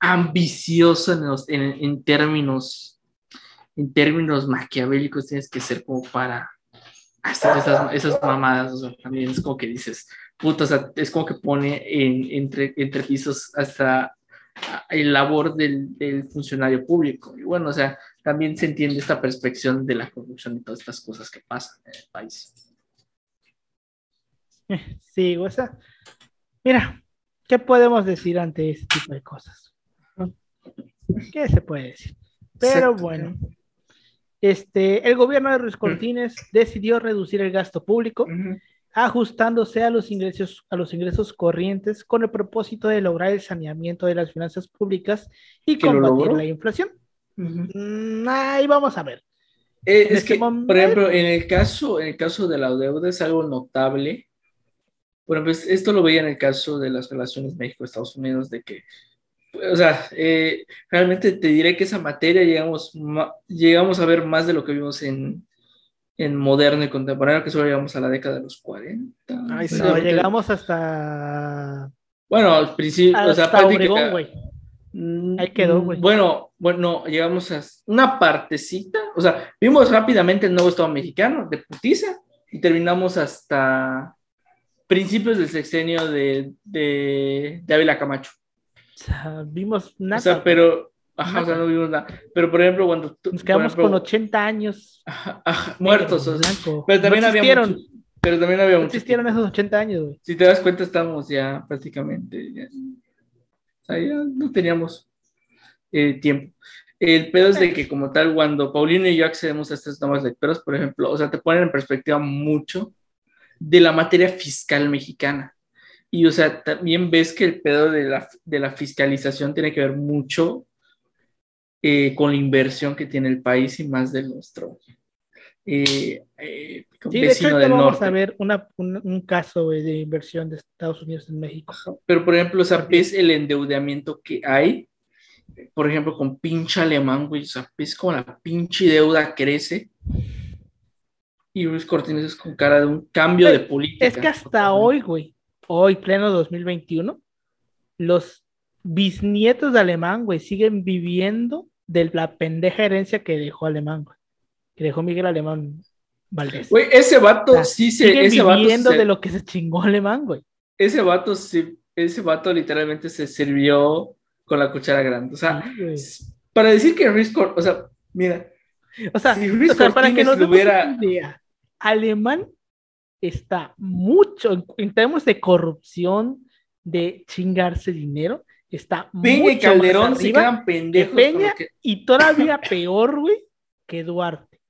[SPEAKER 3] ambicioso en, los- en, en términos, en términos maquiavélicos tienes que ser como para hacer esas, esas mamadas, también es como que dices, puta, o sea, es como que pone en, entre, entre pisos hasta el labor del, del funcionario público. Y bueno, o sea, también se entiende esta perspectiva de la corrupción y todas estas cosas que pasan en el país.
[SPEAKER 1] Sí, o sea, mira, ¿qué podemos decir ante este tipo de cosas? ¿Qué se puede decir? Pero
[SPEAKER 3] Exacto.
[SPEAKER 1] bueno, este, el gobierno de Ruiz Cortines decidió reducir el gasto público, ajustándose a los ingresos, a los ingresos corrientes con el propósito de lograr el saneamiento de las finanzas públicas y
[SPEAKER 3] ¿Que lo
[SPEAKER 1] combatir la inflación. Mm, ahí vamos a ver.
[SPEAKER 3] Eh, es
[SPEAKER 1] este
[SPEAKER 3] que,
[SPEAKER 1] momento-
[SPEAKER 3] por ejemplo, en el caso, en el caso de la deuda es algo notable. Bueno, pues esto lo veía en el caso de las relaciones México-Estados Unidos, de que, o sea, eh, realmente te diré que esa materia llegamos, llegamos a ver más de lo que vimos en, en moderno y contemporáneo, que solo llegamos a la década de los 40.
[SPEAKER 2] Ay, sí.
[SPEAKER 1] No, llegamos hasta.
[SPEAKER 3] Bueno, al principio, o sea,
[SPEAKER 1] Hasta Obregón, güey.
[SPEAKER 3] Mm,
[SPEAKER 1] Ahí quedó, güey.
[SPEAKER 3] Bueno, bueno, llegamos a una partecita, o sea, vimos rápidamente el nuevo Estado mexicano de putiza y terminamos hasta principios del sexenio de, de, de Ávila Camacho.
[SPEAKER 1] O sea, vimos nada.
[SPEAKER 3] o sea, pero, ajá, o sea, no vimos nada. Pero, por ejemplo, cuando tú-
[SPEAKER 1] Nos quedamos
[SPEAKER 3] ejemplo,
[SPEAKER 1] con 80 años.
[SPEAKER 3] ajá, ajá, muertos, o sea, pero también
[SPEAKER 1] no
[SPEAKER 3] había pero también había
[SPEAKER 1] no
[SPEAKER 3] muchos
[SPEAKER 1] existieron esos 80 años, güey.
[SPEAKER 3] si te das cuenta, estamos ya prácticamente. ya- o sea, ya no teníamos eh, tiempo. El pedo es de que, como tal, cuando Paulino y yo accedemos a estas nuevas lecturas, por ejemplo, o sea, te ponen en perspectiva mucho de la materia fiscal mexicana. Y, o sea, también ves que el pedo de la, de la fiscalización tiene que ver mucho eh, con la inversión que tiene el país y más de nuestro eh, eh,
[SPEAKER 1] Sí, de hecho,
[SPEAKER 3] del
[SPEAKER 1] vamos
[SPEAKER 3] norte.
[SPEAKER 1] a ver una, un, un caso güey, de inversión de Estados Unidos en México.
[SPEAKER 3] Pero, por ejemplo, o sea, ves el endeudamiento que hay, por ejemplo, con pinche alemán, güey, o sea, ves como la pinche deuda crece. Y Luis Cortines es con cara de un cambio de política.
[SPEAKER 1] Es que hasta hoy, güey, hoy, pleno 2021, los bisnietos de Alemán, güey, siguen viviendo de la pendeja herencia que dejó Alemán, güey. Que dejó Miguel Alemán Valdés.
[SPEAKER 3] Güey, ese vato
[SPEAKER 1] O sea,
[SPEAKER 3] sí se.
[SPEAKER 1] siguen
[SPEAKER 3] Ese vato,
[SPEAKER 1] viviendo
[SPEAKER 3] se-
[SPEAKER 1] de lo que se chingó Alemán, güey.
[SPEAKER 3] ese vato sí- ese vato literalmente se sirvió con la cuchara grande. O sea,
[SPEAKER 1] Sí,
[SPEAKER 3] para decir que Cortines, o sea, mira,
[SPEAKER 1] O sea,
[SPEAKER 3] si
[SPEAKER 1] o sea, para que nos
[SPEAKER 3] hubiera-
[SPEAKER 1] Alemán está mucho, en, en términos de corrupción, de chingarse dinero, está
[SPEAKER 3] Peña y
[SPEAKER 1] mucho
[SPEAKER 3] Calderón
[SPEAKER 1] más
[SPEAKER 3] se quedan pendejos.
[SPEAKER 1] Peña
[SPEAKER 3] con lo que-
[SPEAKER 1] y todavía peor, güey, que Duarte.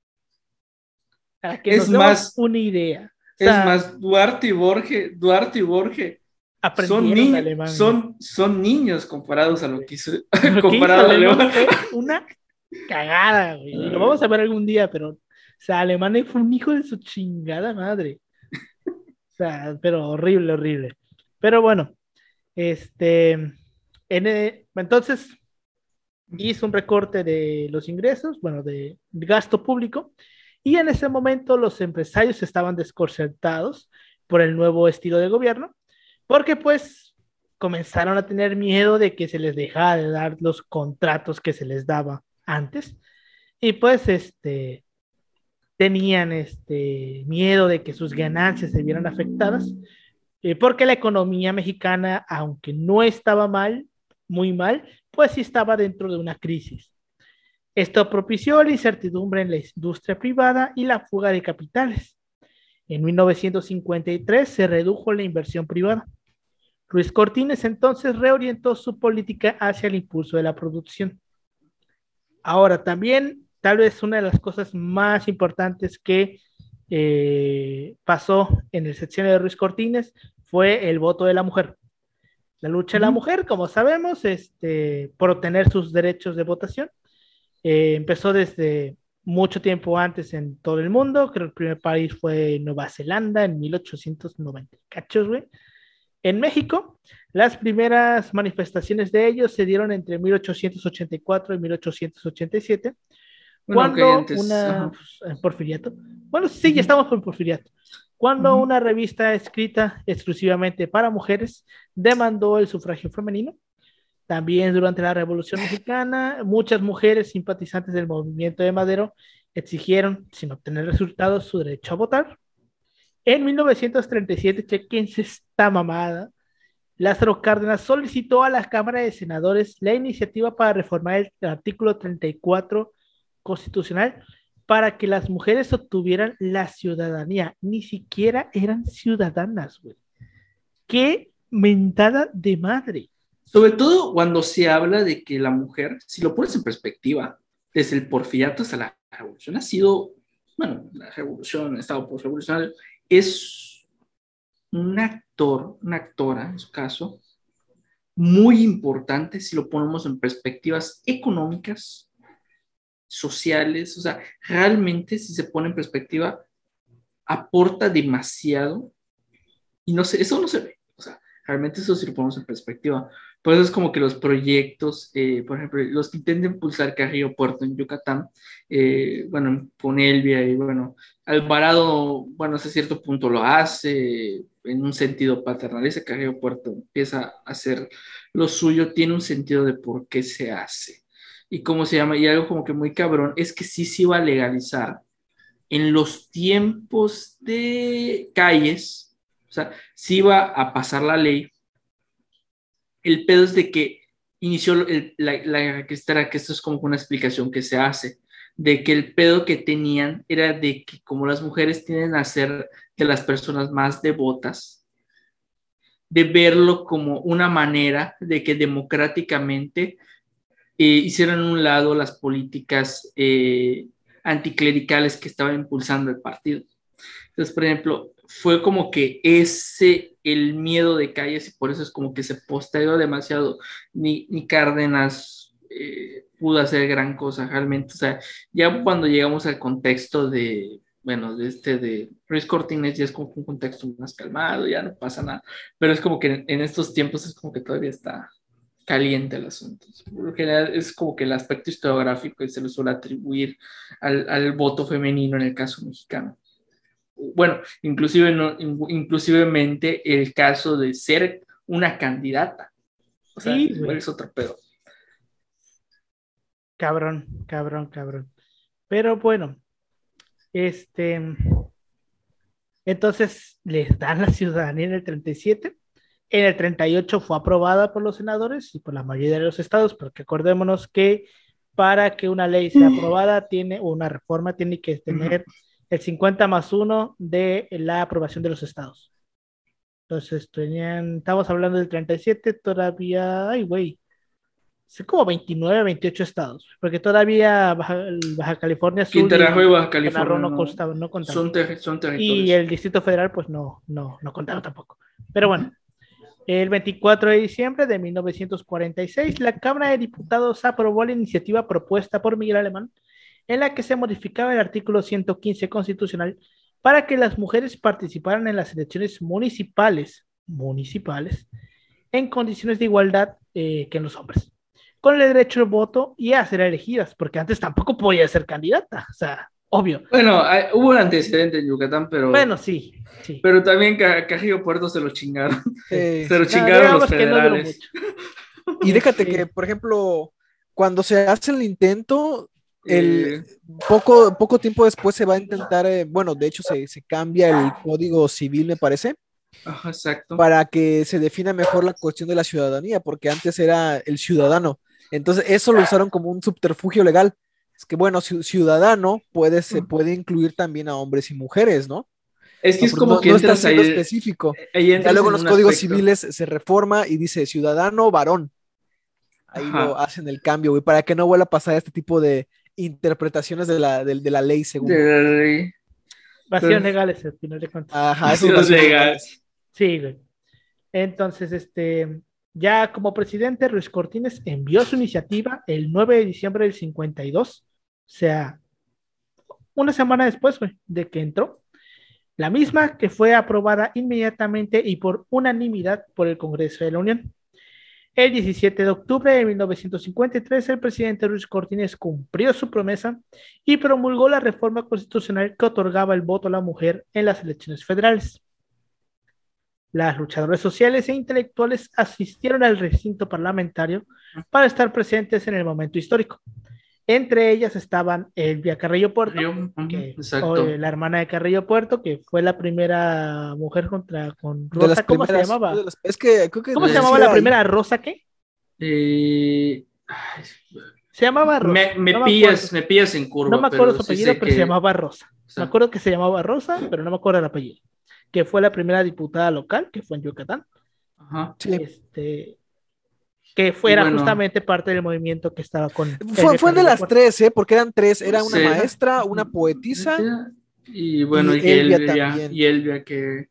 [SPEAKER 1] Para que
[SPEAKER 3] Es
[SPEAKER 1] nos
[SPEAKER 3] más-
[SPEAKER 1] una idea. O
[SPEAKER 3] Es
[SPEAKER 1] sea,
[SPEAKER 3] más, Duarte y Borges, Duarte y Borges son, niños,
[SPEAKER 1] alemán,
[SPEAKER 3] son, son niños comparados a lo que hizo,
[SPEAKER 1] Lo que hizo
[SPEAKER 3] comparado a
[SPEAKER 1] Alemán
[SPEAKER 3] Alemán.
[SPEAKER 1] fue una cagada, güey. Y Lo vamos a ver algún día, pero, o sea, Alemania fue un hijo de su chingada madre. Sea, pero horrible, horrible. Pero bueno, este, eh, entonces hizo un recorte de los ingresos, bueno, de gasto público, y en ese momento los empresarios estaban desconcertados por el nuevo estilo de gobierno, porque pues comenzaron a tener miedo de que se les dejara de dar los contratos que se les daba antes, y pues este tenían este miedo de que sus ganancias se vieran afectadas, eh, porque la economía mexicana, aunque no estaba mal, muy mal, pues sí estaba dentro de una crisis. Esto propició la incertidumbre en la industria privada y la fuga de capitales. En 1953 se redujo la inversión privada. Luis Cortines entonces reorientó su política hacia el impulso de la producción. Ahora, también, tal vez una de las cosas más importantes que eh, pasó en el sección de Luis Cortines fue el voto de la mujer. La lucha de la mujer, como sabemos, este, por obtener sus derechos de votación, eh, empezó desde mucho tiempo antes en todo el mundo. Creo que el primer país fue Nueva Zelanda en 1890. ¿Cachos, güey? En México, las primeras manifestaciones de ellos se dieron entre 1884 y 1887,
[SPEAKER 3] Bueno,
[SPEAKER 1] cuando
[SPEAKER 3] antes,
[SPEAKER 1] una
[SPEAKER 3] ajá.
[SPEAKER 1] eh, porfiriato. Bueno, sí, ya estamos por porfiriato. Cuando
[SPEAKER 3] Ujú.
[SPEAKER 1] una revista escrita exclusivamente para mujeres demandó el sufragio femenino. También durante la Revolución Mexicana, muchas mujeres simpatizantes del movimiento de Madero exigieron, sin obtener resultados, su derecho a votar. En 1937, chequense esta mamada, Lázaro Cárdenas solicitó a la Cámara de Senadores la iniciativa para reformar el artículo 34 constitucional para que las mujeres obtuvieran la ciudadanía. Ni siquiera eran ciudadanas, güey. Qué mentada de madre.
[SPEAKER 3] Sobre todo cuando se habla de que la mujer, si lo pones en perspectiva, desde el porfiriato hasta la revolución, ha sido, bueno, la revolución, el estado postrevolucionario, es un actor, una actora en su caso, muy importante si lo ponemos en perspectivas económicas, sociales, o sea, realmente si se pone en perspectiva, aporta demasiado y no sé, eso no se ve, o sea, realmente eso si lo ponemos en perspectiva, Por eso es como que los proyectos, eh, por ejemplo, los que intentan impulsar Carrillo Puerto en Yucatán, eh, bueno, con Elvia y bueno, Alvarado, bueno, hasta cierto punto lo hace en un sentido paternalista, Carrillo Puerto empieza a hacer lo suyo, tiene un sentido de por qué se hace. Y cómo se llama, y algo como que muy cabrón, es que sí se iba a legalizar en los tiempos de calles, o sea, sí iba a pasar la ley. El pedo es de que inició la, la, que esto es como una explicación que se hace, de que el pedo que tenían era de que como las mujeres tienden a ser de las personas más devotas, de verlo como una manera de que democráticamente eh, hicieran un lado las políticas eh, anticlericales que estaba impulsando el partido. Entonces, por ejemplo, fue como que ese, el miedo de calles, y por eso es como que se postergó demasiado, ni, ni Cárdenas eh, pudo hacer gran cosa realmente. O sea, ya cuando llegamos al contexto de, bueno, de este de Ruiz Cortines ya es como un contexto más calmado, ya no pasa nada, pero es como que en estos tiempos es como que todavía está, caliente el asunto. Por lo general es como que el aspecto historiográfico y se le suele atribuir al, al voto femenino en el caso mexicano. Bueno, inclusive no, inclusivemente el caso de ser una candidata. O sea, sí, es otro pedo.
[SPEAKER 1] Cabrón, cabrón, cabrón. Pero bueno, este, entonces les dan la ciudadanía en el 37 en el 38 fue aprobada por los senadores y por la mayoría de los estados, porque acordémonos que para que una ley sea aprobada, tiene una reforma, tiene que tener el 50 más 1 de la aprobación de los estados. Entonces, tenían, estamos hablando del 37, todavía, ay, güey, son como 29, 28 estados, porque todavía Baja, California
[SPEAKER 3] Sur y Baja California
[SPEAKER 1] no, contaban, no
[SPEAKER 3] contaban. Son, son territorios.
[SPEAKER 1] Y el Distrito Federal, pues no, no, no contaron tampoco. Pero bueno, el 24 de diciembre de 1946, la Cámara de Diputados aprobó la iniciativa propuesta por Miguel Alemán, en la que se modificaba el artículo 115 constitucional para que las mujeres participaran en las elecciones municipales, municipales en condiciones de igualdad eh, que los hombres, con el derecho al voto y a ser elegidas, porque antes tampoco podía ser candidata, o sea, obvio.
[SPEAKER 3] Bueno, hubo un antecedente en Yucatán, pero.
[SPEAKER 1] Bueno, sí. sí.
[SPEAKER 3] Pero también Cajillo Puerto se lo chingaron. se lo chingaron los federales.
[SPEAKER 2] y déjate que, por ejemplo, cuando se hace el intento, el, poco, poco tiempo después se va a intentar, eh, bueno, de hecho se, se, cambia el código civil, me parece.
[SPEAKER 3] Ajá, exacto.
[SPEAKER 2] Para que se defina mejor la cuestión de la ciudadanía, porque antes era el ciudadano. Entonces, eso lo usaron como un subterfugio legal es que bueno, ciudadano puede, se puede incluir también a hombres y mujeres, ¿no?
[SPEAKER 3] Es que es como que
[SPEAKER 2] no está siendo específico. ya luego los códigos civiles se reforma y dice ciudadano varón. Ahí lo hacen el cambio, güey, para que no vuelva a pasar este tipo de interpretaciones de la, de, la ley, según.
[SPEAKER 3] De la ley.
[SPEAKER 1] Vacíos legales, al final de cuentas.
[SPEAKER 2] Ajá, vacíos
[SPEAKER 1] legales. Sí, güey. Entonces, este, ya como presidente, Ruiz Cortines envió su iniciativa el 9 de diciembre del 52 o sea, una semana después de que entró, la misma que fue aprobada inmediatamente y por unanimidad por el Congreso de la Unión. El 17 de octubre de 1953, el presidente Luis Cortines cumplió su promesa y promulgó la reforma constitucional que otorgaba el voto a la mujer en las elecciones federales. Las luchadoras sociales e intelectuales asistieron al recinto parlamentario para estar presentes en el momento histórico. Entre ellas estaban Elvia Carrillo Puerto, la hermana de Carrillo Puerto, que fue la primera mujer contra con Rosa. ¿Cómo se llamaba?
[SPEAKER 2] es que,
[SPEAKER 1] ¿Cómo se llamaba la primera? ¿Rosa qué?
[SPEAKER 3] Eh,
[SPEAKER 1] se llamaba
[SPEAKER 3] Rosa. Me, pillas, me pillas en curva.
[SPEAKER 1] No me acuerdo su apellido, pero se llamaba Rosa. Me acuerdo que se llamaba Rosa, pero no me acuerdo el apellido. Que fue la primera diputada local, que fue en Yucatán.
[SPEAKER 3] Ajá.
[SPEAKER 1] Este, que fuera justamente parte del movimiento que estaba con...
[SPEAKER 2] Fue, fue de las tres, ¿eh? Porque eran tres, era una maestra, una poetisa.
[SPEAKER 3] Y bueno, y, Elvia, y Elvia que...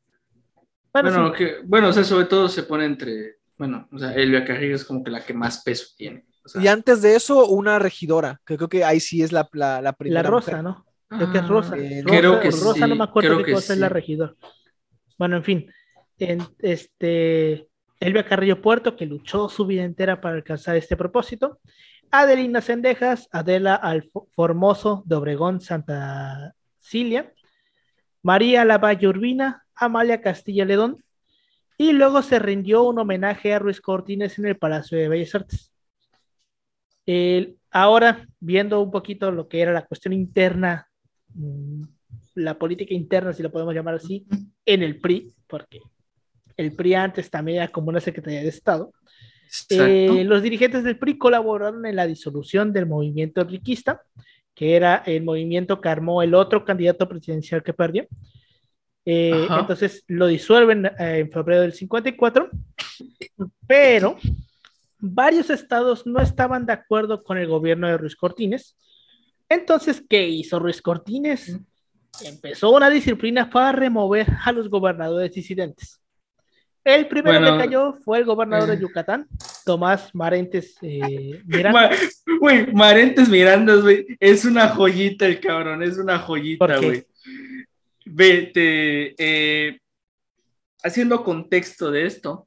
[SPEAKER 3] Bueno, que, bueno, o sea, sobre todo se pone entre, bueno, o sea, Elvia Carrillo es como que la que más peso tiene.
[SPEAKER 2] y antes de eso, una regidora, que creo que ahí sí es la, la, primera.
[SPEAKER 1] La Rosa, ¿no? Creo que es Rosa. Ah,
[SPEAKER 3] Rosa creo que
[SPEAKER 1] Rosa no me acuerdo qué cosa es la regidora. Bueno, en fin, en, este Elvia Carrillo Puerto, que luchó su vida entera para alcanzar este propósito. Adelina Sendejas, Adela Formoso de Obregón, Santa Cilia. María Lavalle Urbina, Amalia Castilla Ledón. Y luego se rindió un homenaje a Ruiz Cortines en el Palacio de Bellas Artes. ahora, viendo un poquito lo que era la cuestión interna, mm, la política interna, si lo podemos llamar así, en el PRI, porque el PRI antes también era como una Secretaría de Estado. Eh, los dirigentes del PRI colaboraron en la disolución del movimiento riquista, que era el movimiento que armó el otro candidato presidencial que perdió. Eh, entonces lo disuelven eh, en febrero del 54, pero varios estados no estaban de acuerdo con el gobierno de Ruiz Cortines. Entonces, ¿qué hizo Ruiz Cortines? Empezó una disciplina para remover a los gobernadores disidentes. El primero que cayó fue el gobernador de eh. Yucatán, Tomás Marentes eh,
[SPEAKER 3] Miranda. Güey, Marentes Miranda, güey, es una joyita el cabrón, es una joyita, güey. Vete, eh, haciendo contexto de esto,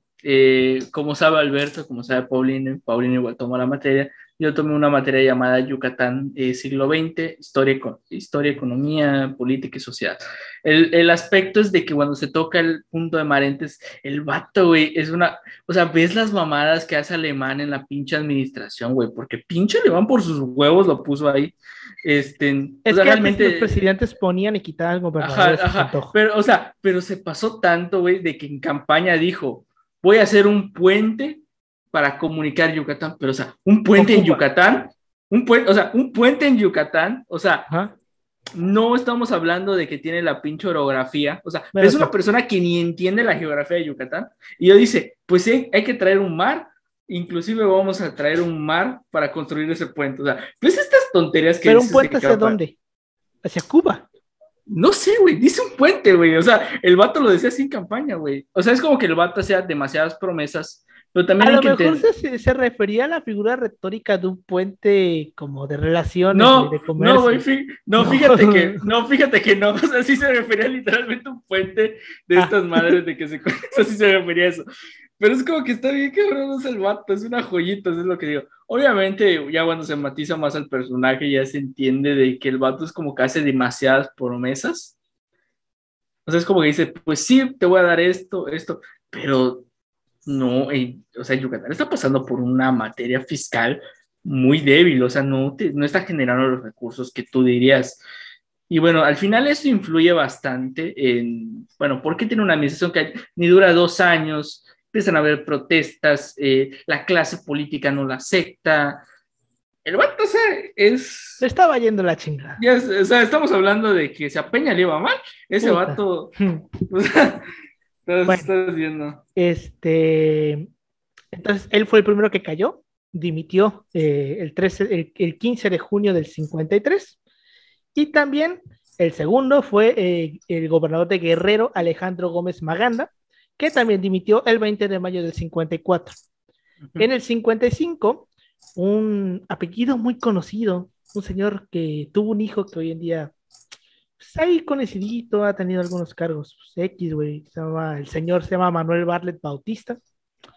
[SPEAKER 3] como sabe Alberto, como sabe Pauline, Pauline igual tomó la materia, yo tomé una materia llamada Yucatán eh, siglo XX, historia, historia, economía, política y social. El, el, aspecto es de que cuando se toca el punto de Marentes, el vato, güey, es una, o sea, ves las mamadas que hace Alemán en la pinche administración, güey, porque pinche Alemán por sus huevos lo puso ahí. Este,
[SPEAKER 1] es que realmente los presidentes ponían y quitaban.
[SPEAKER 3] Ajá, ajá, pero, o sea, pero se pasó tanto, güey, de que en campaña dijo, voy a hacer un puente para comunicar Yucatán, pero o sea, un puente en Yucatán, un puente, o sea, un puente en Yucatán, o sea, no estamos hablando de que tiene la pinche orografía, o sea, es una persona que ni entiende la geografía de Yucatán, y yo dice, pues sí, hay que traer un mar, inclusive vamos a traer un mar para construir ese puente, o sea, pues estas tonterías que...
[SPEAKER 1] Pero un puente hacia dónde? Hacia Cuba.
[SPEAKER 3] No sé, güey, dice un puente, güey. O sea, el vato lo decía sin campaña, güey. O sea, es como que el vato hacía demasiadas promesas pero también
[SPEAKER 1] a lo mejor se, refería a la figura retórica de un puente como de relaciones
[SPEAKER 3] no,
[SPEAKER 1] de
[SPEAKER 3] comercio. No, no, fíjate que no, fíjate que no, o sea, sí se refería literalmente a un puente de ah. estas madres de que se o sí se refería a eso. Pero es como que está bien cabrón, es el vato, es una joyita, eso es lo que digo. Obviamente, ya cuando se matiza más al personaje, ya se entiende de que el vato es como que hace demasiadas promesas. O sea, es como que dice, pues sí, te voy a dar esto, esto, pero no, o sea, Yucatán está pasando por una materia fiscal muy débil, o sea, no, no está generando los recursos que tú dirías. Y bueno, al final eso influye bastante en, bueno, porque tiene una administración que ni dura dos años, empiezan a haber protestas, eh, la clase política no la acepta. El vato, o sea, es...
[SPEAKER 1] Se estaba yendo la chingada.
[SPEAKER 3] o sea, estamos hablando de que se apeña le iba mal. Ese vato, o sea,
[SPEAKER 1] bueno, Este, entonces, él fue el primero que cayó, dimitió eh, el, 13, el, 15 de junio del 53, y también el segundo fue eh, el gobernador de Guerrero, Alejandro Gómez Maganda, que también dimitió el 20 de mayo del 54. En el 55, un apellido muy conocido, un señor que tuvo un hijo que hoy en día pues ahí conocidito, ha tenido algunos cargos. Pues, X, güey. el señor se llama Manuel Bartlett Bautista.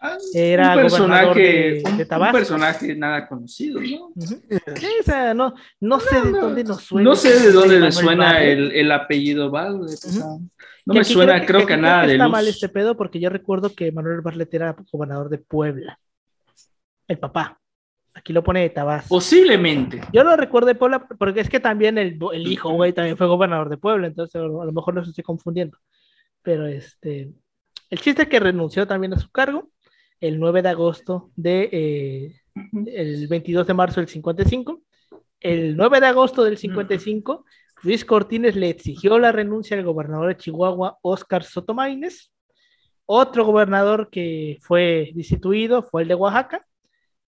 [SPEAKER 3] Ah, Era un personaje, de, un, un, personaje nada conocido, ¿no?
[SPEAKER 1] o sea, no, no sé de dónde nos suena.
[SPEAKER 3] No sé de dónde le suena el, el, apellido Bartlett. no me suena, creo, que, nada de
[SPEAKER 1] Está mal este pedo porque yo recuerdo que Manuel Bartlett era gobernador de Puebla. El papá. Aquí lo pone de Tabasco.
[SPEAKER 3] Posiblemente.
[SPEAKER 1] Yo lo recuerdo de Puebla porque es que también el, el hijo, güey, también fue gobernador de Puebla, entonces a lo mejor no se estoy confundiendo. Pero este, el chiste es que renunció también a su cargo el 9 de agosto de, eh, el 22 de marzo del 55. El 9 de agosto del 55, Luis Cortines le exigió la renuncia al gobernador de Chihuahua, Óscar Sotomaines. Otro gobernador que fue destituido fue el de Oaxaca,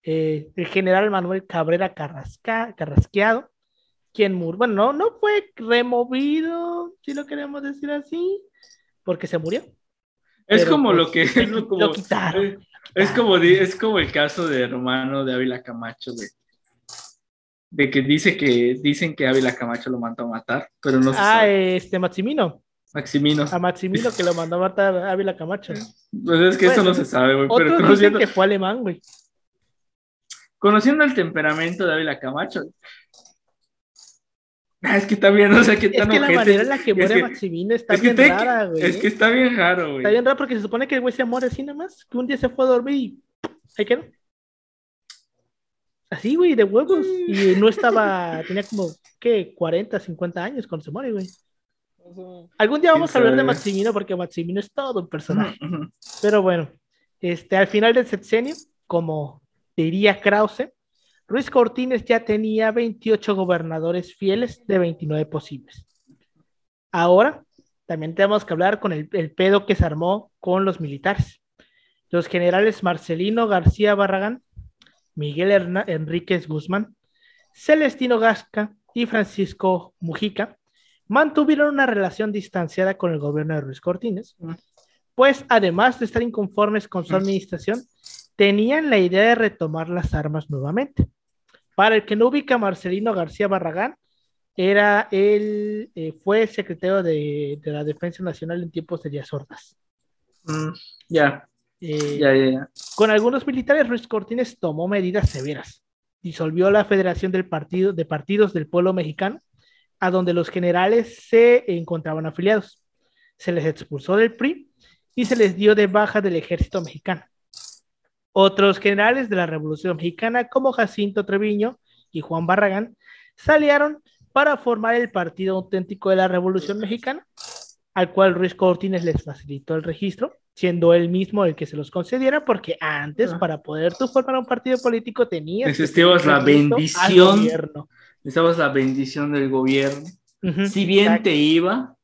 [SPEAKER 1] eh, el general Manuel Cabrera Carrasca, Carrasqueado, quien murió, bueno, no, no fue removido, si lo queremos decir así, porque se murió.
[SPEAKER 3] Es como lo pues, que... lo, como, quitaron, Es como, es como el caso de Romano de Ávila Camacho, de, de que dice que dicen que Ávila Camacho lo mandó a matar, pero no
[SPEAKER 1] Ah, este Maximino.
[SPEAKER 3] Maximino.
[SPEAKER 1] A Maximino que lo mandó a matar a Ávila Camacho.
[SPEAKER 3] Pues es que eso no se sabe, güey. Pero
[SPEAKER 1] Otros dicen
[SPEAKER 3] conociendo,
[SPEAKER 1] que fue alemán, güey.
[SPEAKER 3] Conociendo el temperamento de Ávila Camacho. Ah, Es que también, no sé qué
[SPEAKER 1] Es
[SPEAKER 3] tan
[SPEAKER 1] que la manera en la que
[SPEAKER 3] Es
[SPEAKER 1] muere
[SPEAKER 3] que-
[SPEAKER 1] Maximino está
[SPEAKER 3] es que
[SPEAKER 1] bien rara, güey.
[SPEAKER 3] Es que está bien raro, güey.
[SPEAKER 1] Está bien raro porque se supone que el güey se muere así nada más, que un día se fue a dormir y ahí quedó. Así, güey, de huevos. Y no estaba, tenía como, ¿qué? 40, 50 años cuando se muere, güey. Algún día vamos a
[SPEAKER 3] ¿Quién
[SPEAKER 1] hablar de? Maximino porque Maximino es todo un personaje. Pero bueno, este, al final del sexenio, como diría Krause, Ruiz Cortines ya tenía 28 gobernadores fieles de 29 posibles. Ahora, también tenemos que hablar con el, el pedo que se armó con los militares. Los generales Marcelino García Barragán, Miguel Herna- Enríquez Guzmán, Celestino Gasca y Francisco Mujica mantuvieron una relación distanciada con el gobierno de Ruiz Cortines, pues además de estar inconformes con su administración, tenían la idea de retomar las armas nuevamente. Para el que no ubica, Marcelino García Barragán era el, eh, fue secretario de, de la Defensa Nacional en tiempos de Díaz Ordaz.
[SPEAKER 3] Mm, Ya,
[SPEAKER 1] Eh,
[SPEAKER 3] ya, ya, ya.
[SPEAKER 1] con algunos militares, Ruiz Cortines tomó medidas severas. Disolvió la Federación del partido, de Partidos del Pueblo Mexicano, a donde los generales se encontraban afiliados. Se les expulsó del PRI y se les dio de baja del ejército mexicano. Otros generales de la Revolución Mexicana, como Jacinto Treviño y Juan Barragán, salieron para formar el Partido Auténtico de la Revolución Mexicana, al cual Ruiz Cortines les facilitó el registro, siendo él mismo el que se los concediera, porque antes,
[SPEAKER 3] Ah.
[SPEAKER 1] para poder tú formar un partido político, tenías que
[SPEAKER 3] Necesitabas la bendición.
[SPEAKER 1] gobierno.
[SPEAKER 3] Necesitabas la bendición del gobierno.
[SPEAKER 1] Ujú,
[SPEAKER 3] Si bien
[SPEAKER 1] exacto.
[SPEAKER 3] te iba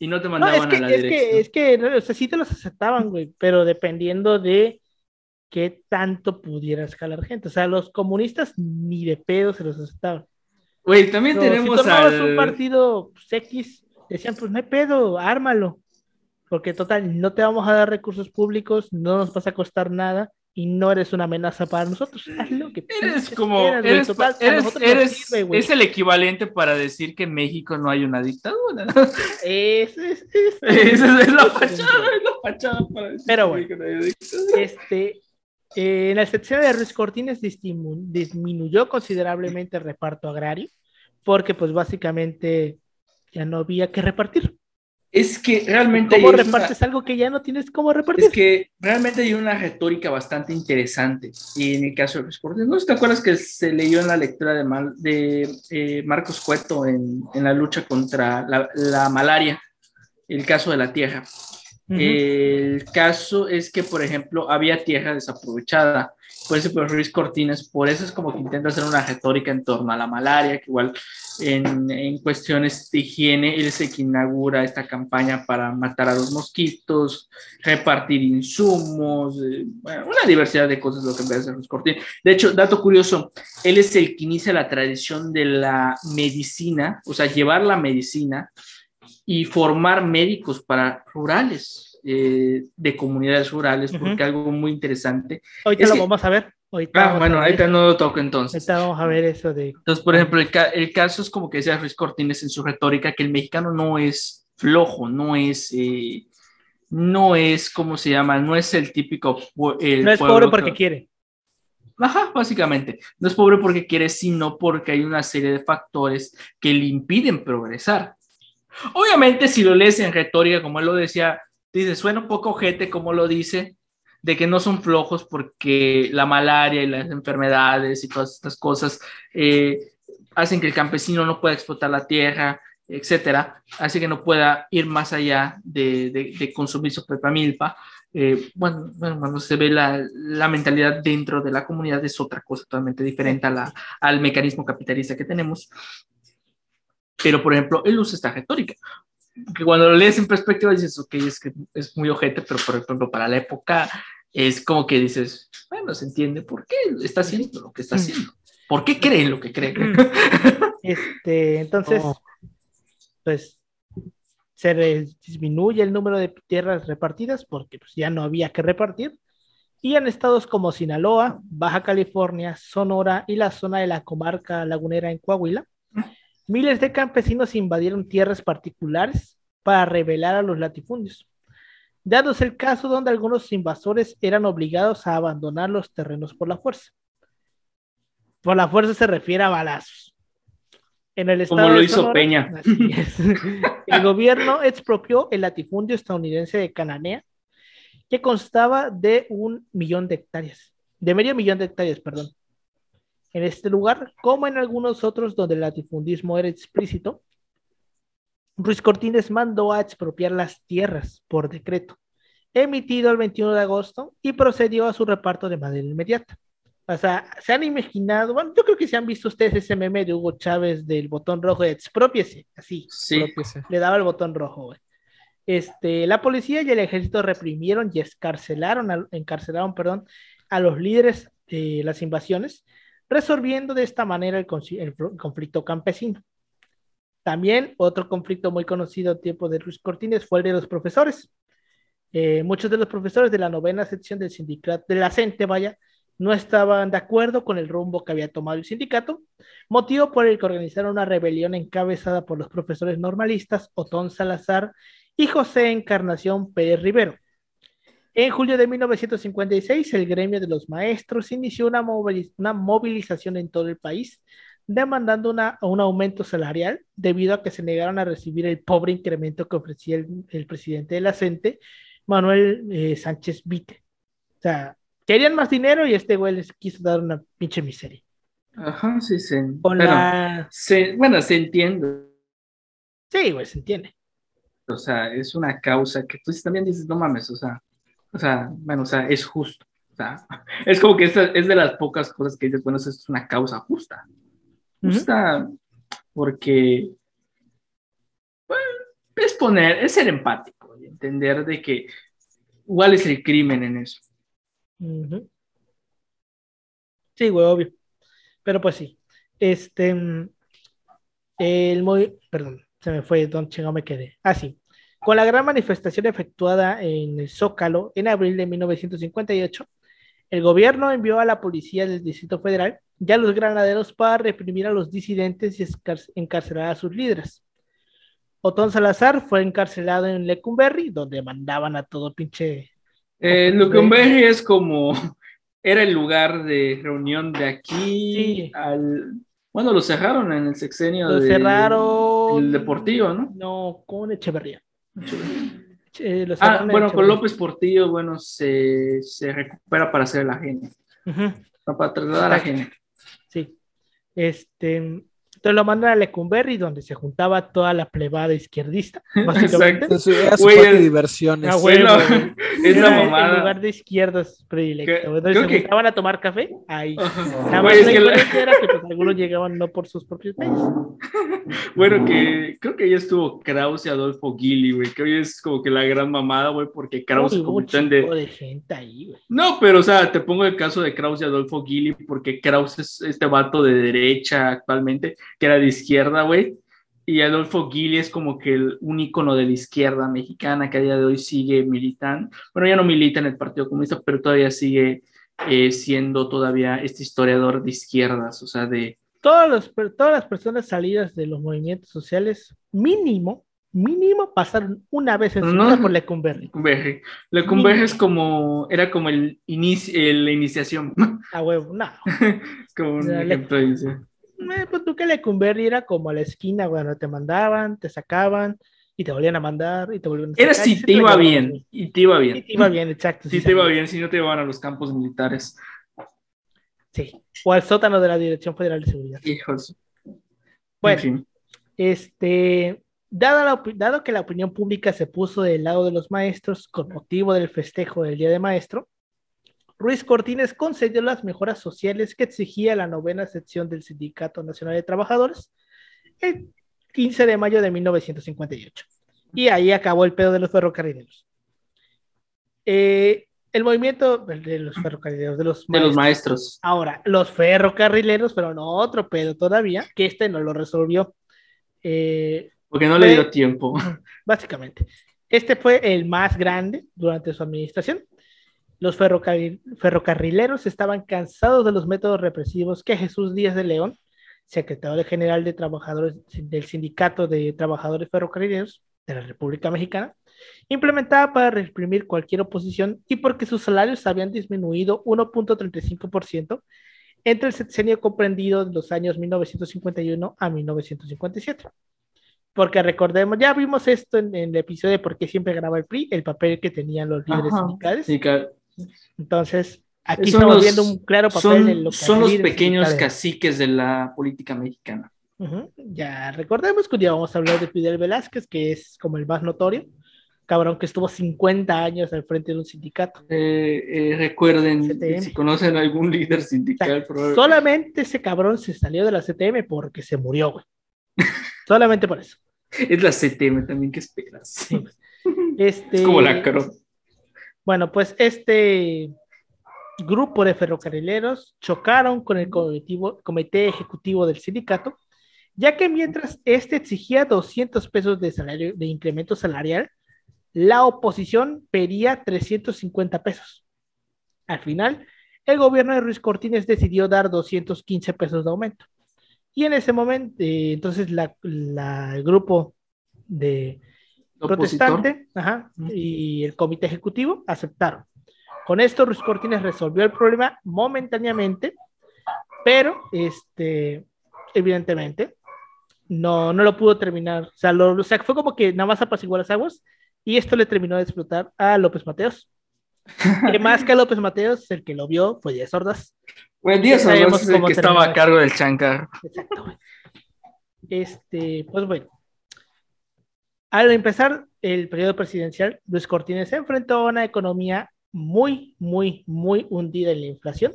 [SPEAKER 3] y no te
[SPEAKER 1] No, es
[SPEAKER 3] mandaban
[SPEAKER 1] que,
[SPEAKER 3] a la
[SPEAKER 1] es que,
[SPEAKER 3] dirección.
[SPEAKER 1] es que, o sea, sí te los aceptaban, güey, pero dependiendo de qué tanto pudieras jalar gente. O sea, los comunistas ni de pedo se los aceptaban.
[SPEAKER 3] Güey, también
[SPEAKER 1] Pero
[SPEAKER 3] tenemos
[SPEAKER 1] si tomabas
[SPEAKER 3] al...
[SPEAKER 1] un partido pues, X, decían, pues no hay pedo, ármalo. Porque total, no te vamos a dar recursos públicos, no nos vas a costar nada y no eres una amenaza para nosotros. Haz lo que
[SPEAKER 3] Eres como,
[SPEAKER 1] güey.
[SPEAKER 3] eres,
[SPEAKER 1] Total,
[SPEAKER 3] eres, eres-
[SPEAKER 1] sirve,
[SPEAKER 3] es el equivalente para decir que en México no hay una dictadura.
[SPEAKER 1] Es- es- es-
[SPEAKER 3] Esa es la fachada, es la fachada para decir
[SPEAKER 1] Pero
[SPEAKER 3] que
[SPEAKER 1] bueno.
[SPEAKER 3] México no hay una dictadura.
[SPEAKER 1] Este, eh, en la sección de Ruiz Cortines disminu- disminuyó considerablemente el reparto agrario, porque pues básicamente ya no había que repartir.
[SPEAKER 3] Es que realmente
[SPEAKER 1] ¿Cómo
[SPEAKER 3] hay una-
[SPEAKER 1] repartes algo que ya no tienes cómo repartir?
[SPEAKER 3] es que realmente hay una retórica bastante interesante y en el caso de Luis Cortés. ¿No te acuerdas que se leyó en la lectura de, Mal- de eh, Marcos Cueto en, en la lucha contra la, la malaria, el caso de la tierra?
[SPEAKER 1] Ujú.
[SPEAKER 3] El caso es que, por ejemplo, había tierra desaprovechada. Por eso, pues, Ruiz Cortines, por eso es como que intenta hacer una retórica en torno a la malaria, que igual en, en cuestiones de higiene, él es el que inaugura esta campaña para matar a los mosquitos, repartir insumos, eh, bueno, una diversidad de cosas lo que empieza a hacer Ruiz Cortines. De hecho, dato curioso, él es el que inicia la tradición de la medicina, o sea, llevar la medicina y formar médicos para rurales, eh, de comunidades rurales, porque algo muy interesante.
[SPEAKER 1] Ahorita
[SPEAKER 3] es
[SPEAKER 1] lo
[SPEAKER 3] que-
[SPEAKER 1] vamos a ver. Ahorita
[SPEAKER 3] Ah, bueno, ahorita no lo toco entonces.
[SPEAKER 1] Ahorita vamos a ver eso de...
[SPEAKER 3] Entonces, por ejemplo, el, ca- el caso es como que decía Ruiz Cortines en su retórica, que el mexicano no es flojo, no es, eh, no es, ¿cómo se llama? No es el típico... el
[SPEAKER 1] No es pobre
[SPEAKER 3] que-
[SPEAKER 1] porque quiere.
[SPEAKER 3] Ajá, básicamente. No es pobre porque quiere, sino porque hay una serie de factores que le impiden progresar. Obviamente, si lo lees en retórica, como él lo decía, dice, suena un poco ojete como lo dice, de que no son flojos porque la malaria y las enfermedades y todas estas cosas eh, hacen que el campesino no pueda explotar la tierra, etcétera, así que no pueda ir más allá de, de- de consumir su propia. Eh, bueno, bueno, cuando se ve la, la mentalidad dentro de la comunidad es otra cosa totalmente diferente a la, al mecanismo capitalista que tenemos. Pero, por ejemplo, él usa esta retórica. Que cuando lo lees en perspectiva dices, ok, es que es muy ojete, pero por ejemplo, para la época es como que dices, bueno, se entiende por qué está haciendo lo que está haciendo. ¿Por qué creen lo que creen?
[SPEAKER 1] Este, entonces,
[SPEAKER 3] Oh.
[SPEAKER 1] pues se disminuye el número de tierras repartidas porque pues, ya no había que repartir. Y en estados como Sinaloa, Baja California, Sonora y la zona de la comarca lagunera en Coahuila, miles de campesinos invadieron tierras particulares para revelar a los latifundios, dándose el caso donde algunos invasores eran obligados a abandonar los terrenos por la fuerza. Por la fuerza se refiere a balazos. En el
[SPEAKER 3] Como
[SPEAKER 1] estado
[SPEAKER 3] lo
[SPEAKER 1] de
[SPEAKER 3] hizo Peña.
[SPEAKER 1] así es. El gobierno expropió el latifundio estadounidense de Cananea, que constaba de un millón de hectáreas, de medio millón de hectáreas, perdón. En este lugar, como en algunos otros donde el latifundismo era explícito, Ruiz Cortines mandó a expropiar las tierras por decreto, emitido el 21 de agosto, y procedió a su reparto de manera inmediata. O sea, se han imaginado, bueno, yo creo que se han visto ustedes ese meme de Hugo Chávez del botón rojo de expropiese, así,
[SPEAKER 3] Sí.
[SPEAKER 1] Le daba el botón rojo, güey. Este, la policía y el ejército reprimieron y escarcelaron, a- encarcelaron, perdón, a los líderes de las invasiones, resolviendo de esta manera el, conflicto campesino. También otro conflicto muy conocido a tiempo de Ruiz Cortines fue el de los profesores. Eh, muchos de los profesores de la novena sección del sindicato, de la CENTE, vaya, no estaban de acuerdo con el rumbo que había tomado el sindicato, motivo por el que organizaron una rebelión encabezada por los profesores normalistas Otón Salazar y José Encarnación Pérez Rivero. En julio de 1956, el gremio de los maestros inició una, moviliz- una movilización en todo el país, demandando una- un aumento salarial debido a que se negaron a recibir el pobre incremento que ofrecía el, el presidente de la CENTE, Manuel eh, Sánchez Vite. O sea, querían más dinero y este güey les quiso dar una pinche miseria.
[SPEAKER 3] Ajá, sí, sí.
[SPEAKER 1] Con
[SPEAKER 3] Bueno,
[SPEAKER 1] la...
[SPEAKER 3] se, bueno, se entiende.
[SPEAKER 1] Sí, güey, se entiende.
[SPEAKER 3] O sea, es una causa que tú también dices, no mames, o sea, o sea, bueno, o sea, es justo. O sea, es como que esta es de las pocas cosas que dices, bueno, eso es una causa justa. Justa porque bueno, es poner, es ser empático y entender de que igual es el crimen en eso.
[SPEAKER 1] Sí, güey, obvio. Pero pues sí. Este, mm, el muy, perdón, se me fue, don chingado me quedé. Ah, sí. Con la gran manifestación efectuada en el Zócalo en abril de 1958, el gobierno envió a la policía del Distrito Federal y a los granaderos para reprimir a los disidentes y encarcelar a sus líderes. Otón Salazar fue encarcelado en Lecumberri, donde mandaban a todo pinche
[SPEAKER 3] Eh,
[SPEAKER 1] Ojo,
[SPEAKER 3] Lucumberri es como, era el lugar de reunión de aquí
[SPEAKER 1] Sí.
[SPEAKER 3] al, bueno, lo cerraron en el sexenio
[SPEAKER 1] Lo
[SPEAKER 3] de-
[SPEAKER 1] cerraron.
[SPEAKER 3] el Deportivo, ¿no?
[SPEAKER 1] No, con Echeverría. Eh,
[SPEAKER 3] Ah, bueno, con. López Portillo, bueno, se, se recupera para hacer la genia, para trasladar la genia.
[SPEAKER 1] sí. Este, entonces lo mandan a Lecumberri, donde se juntaba toda la plebada izquierdista, básicamente.
[SPEAKER 3] Exacto.
[SPEAKER 2] Era su
[SPEAKER 3] Güey, el-
[SPEAKER 2] diversiones.
[SPEAKER 1] Ah,
[SPEAKER 3] Sí, no, es la
[SPEAKER 1] Era el
[SPEAKER 3] mamada.
[SPEAKER 1] lugar de izquierdas predilecto,
[SPEAKER 3] creo
[SPEAKER 1] se
[SPEAKER 3] que-
[SPEAKER 1] juntaban a tomar café, ahí.
[SPEAKER 3] Güey,
[SPEAKER 1] más
[SPEAKER 3] es
[SPEAKER 1] la
[SPEAKER 3] que la-
[SPEAKER 1] era que pues, algunos llegaban no por sus propios medios.
[SPEAKER 3] Bueno, que creo que ya estuvo Krause y Adolfo Gili, güey, que hoy es como que la gran mamada, güey, porque Krause
[SPEAKER 1] Uy,
[SPEAKER 3] convirtió en de...
[SPEAKER 1] de gente ahí, güey.
[SPEAKER 3] No, pero o sea, te pongo el caso de Krause y Adolfo Gili, porque Krause es este vato de derecha actualmente, que era de izquierda, güey, y Adolfo Gili es como que el un ícono de la izquierda mexicana que a día de hoy sigue militando. Bueno, ya no milita en el Partido Comunista, pero todavía sigue eh, siendo todavía este historiador de izquierdas, o sea, de...
[SPEAKER 1] Todos los todas las personas salidas de los movimientos sociales, mínimo, mínimo, pasaron una vez en su
[SPEAKER 3] No.
[SPEAKER 1] vida por Lecumberri.
[SPEAKER 3] Lecumberri. Lecumberri es como, era como el inicio, la iniciación,
[SPEAKER 1] A huevo, no.
[SPEAKER 3] como un ejemplo de inicio.
[SPEAKER 1] Eh, pues que Lecumberri era como a la esquina, bueno, te mandaban, te sacaban y te volvían a mandar y te volvían a
[SPEAKER 3] Era
[SPEAKER 1] sacar, y
[SPEAKER 3] si
[SPEAKER 1] sí
[SPEAKER 3] te iba bien, y te iba bien.
[SPEAKER 1] te iba bien, exacto.
[SPEAKER 3] Sí te iba bien, si no te llevaban a los campos militares.
[SPEAKER 1] Sí. O al sótano de la Dirección Federal de Seguridad.
[SPEAKER 3] Hijos.
[SPEAKER 1] Bueno,
[SPEAKER 3] En fin.
[SPEAKER 1] este, dada la dado que la opinión pública se puso del lado de los maestros con motivo del festejo del Día de Maestro, Ruiz Cortines concedió las mejoras sociales que exigía la novena sección del Sindicato Nacional de Trabajadores el 15 de mayo de 1958. Y ahí acabó el pedo de los ferrocarrileros. Eh, el movimiento de los ferrocarrileros, de los
[SPEAKER 3] De los
[SPEAKER 1] maestros.
[SPEAKER 3] maestros.
[SPEAKER 1] Ahora, los ferrocarrileros, pero no otro pedo todavía, que este no lo resolvió. Eh,
[SPEAKER 3] Porque no le
[SPEAKER 1] Fue-
[SPEAKER 3] dio tiempo.
[SPEAKER 1] básicamente, este fue el más grande durante su administración. Los ferrocarril- ferrocarrileros estaban cansados de los métodos represivos que Jesús Díaz de León, secretario general de trabajadores del Sindicato de Trabajadores Ferrocarrileros, de la República Mexicana, implementada para reprimir cualquier oposición y porque sus salarios habían disminuido 1.35% entre el sexenio comprendido de los años 1951 a 1957. Porque recordemos, ya vimos esto en, en el episodio de por qué siempre graba el PRI, el papel que tenían los líderes
[SPEAKER 3] Ajá,
[SPEAKER 1] sindicales.
[SPEAKER 3] sí, claro.
[SPEAKER 1] Entonces, aquí
[SPEAKER 3] Son
[SPEAKER 1] estamos
[SPEAKER 3] los-
[SPEAKER 1] viendo un claro papel
[SPEAKER 3] Son,
[SPEAKER 1] de lo que
[SPEAKER 3] son los pequeños caciques de la política mexicana.
[SPEAKER 1] Ya recordemos que un día vamos a hablar de Fidel Velázquez, que es como el más notorio, cabrón que estuvo 50 años al frente de un sindicato.
[SPEAKER 3] Eh, eh, recuerden,
[SPEAKER 1] CTM.
[SPEAKER 3] si conocen a algún líder
[SPEAKER 1] O sea,
[SPEAKER 3] sindical, probable-
[SPEAKER 1] solamente ese cabrón se salió de la CTM porque se murió, güey. Solamente por eso.
[SPEAKER 3] es la CTM también, ¿qué esperas?
[SPEAKER 1] Sí, pues. Este,
[SPEAKER 3] Es como la CRO.
[SPEAKER 1] Bueno, pues este grupo de ferrocarrileros chocaron con el comité ejecutivo del sindicato, ya que mientras este exigía 200 pesos de salario de incremento salarial, la oposición pedía 350 pesos. Al final, el gobierno de Ruiz Cortines decidió dar 215 pesos de aumento. Y en ese momento, eh, entonces la- la- el grupo de. Protestante ajá, y el comité ejecutivo aceptaron. Con esto, Ruiz Cortines resolvió el problema momentáneamente, pero este, evidentemente no, no lo pudo terminar. O sea, lo- o sea, fue como que nada más apaciguó las aguas y esto le terminó de explotar a López Mateos. que más que a López Mateos, el que lo vio fue Díaz Ordaz.
[SPEAKER 3] Bueno, Díaz Ordaz es el que estaba a cargo del chancar.
[SPEAKER 1] Exacto. Este, pues bueno. Al empezar el periodo presidencial, Luis Cortines se enfrentó a una economía muy, muy, muy hundida en la inflación,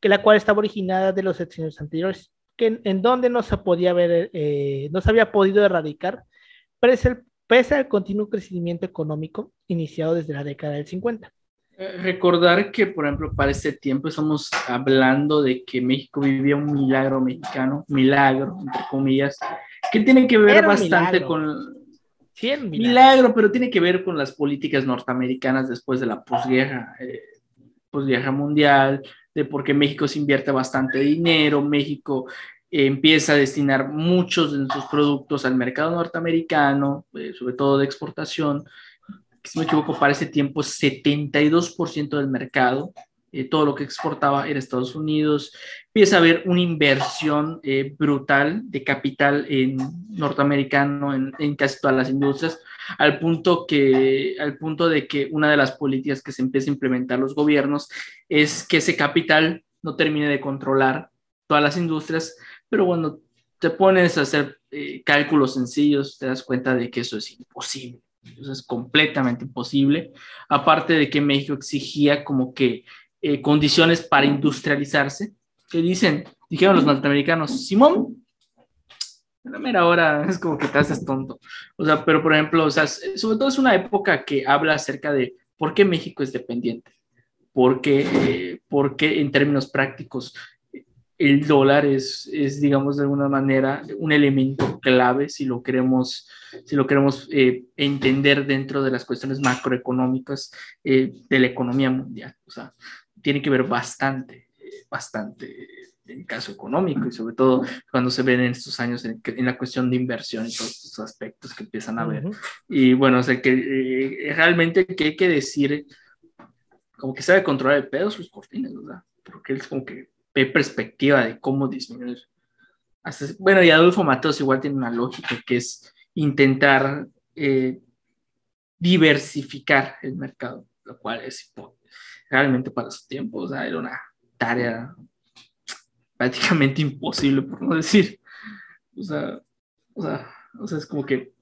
[SPEAKER 1] que la cual estaba originada de los sexenios anteriores, que en, en donde no se podía ver, eh, no se había podido erradicar, pese al, pese al continuo crecimiento económico iniciado desde la década del 50.
[SPEAKER 3] Eh, Recordar que, por ejemplo, para este tiempo estamos hablando de que México vivía un milagro mexicano, milagro, entre comillas, que tiene que ver
[SPEAKER 1] Era
[SPEAKER 3] bastante con, Milagro, pero tiene que ver con las políticas norteamericanas después de la posguerra, eh, posguerra mundial, de por qué México se invierte bastante dinero, México eh, empieza a destinar muchos de sus productos al mercado norteamericano, eh, sobre todo de exportación. Si no me equivoco, para ese tiempo 72% del mercado, eh, todo lo que exportaba era Estados Unidos. Empieza a haber una inversión eh, brutal de capital en norteamericano en, en casi todas las industrias, al punto, que, al punto de que una de las políticas que se empieza a implementar los gobiernos es que ese capital no termine de controlar todas las industrias, pero cuando te pones a hacer eh, cálculos sencillos, te das cuenta de que eso es imposible. Eso es completamente imposible. Aparte de que México exigía como que eh, condiciones para industrializarse, que dicen, dijeron los norteamericanos, Simón, a la mera hora es como que te haces tonto. O sea, pero por ejemplo, o sea, sobre todo es una época que habla acerca de por qué México es dependiente, porque, eh, porque en términos prácticos el dólar es, es, digamos, de alguna manera un elemento clave si lo queremos, si lo queremos eh, entender dentro de las cuestiones macroeconómicas eh, de la economía mundial. O sea, tiene que ver bastante, bastante en caso económico y sobre todo cuando se ven en estos años en, en la cuestión de inversión y todos estos aspectos que empiezan a ver. Uh -huh. Y bueno, o sea, que eh, realmente que hay que decir, como que sabe controlar el pedo sus cortinas, ¿verdad? Porque él es como que ve perspectiva de cómo disminuir. Hasta, bueno, y Adolfo Mateos igual tiene una lógica que es intentar eh, diversificar el mercado, lo cual es realmente para su tiempo, o sea, era una tarea prácticamente imposible, por no decir. O sea, o sea, o sea, es como que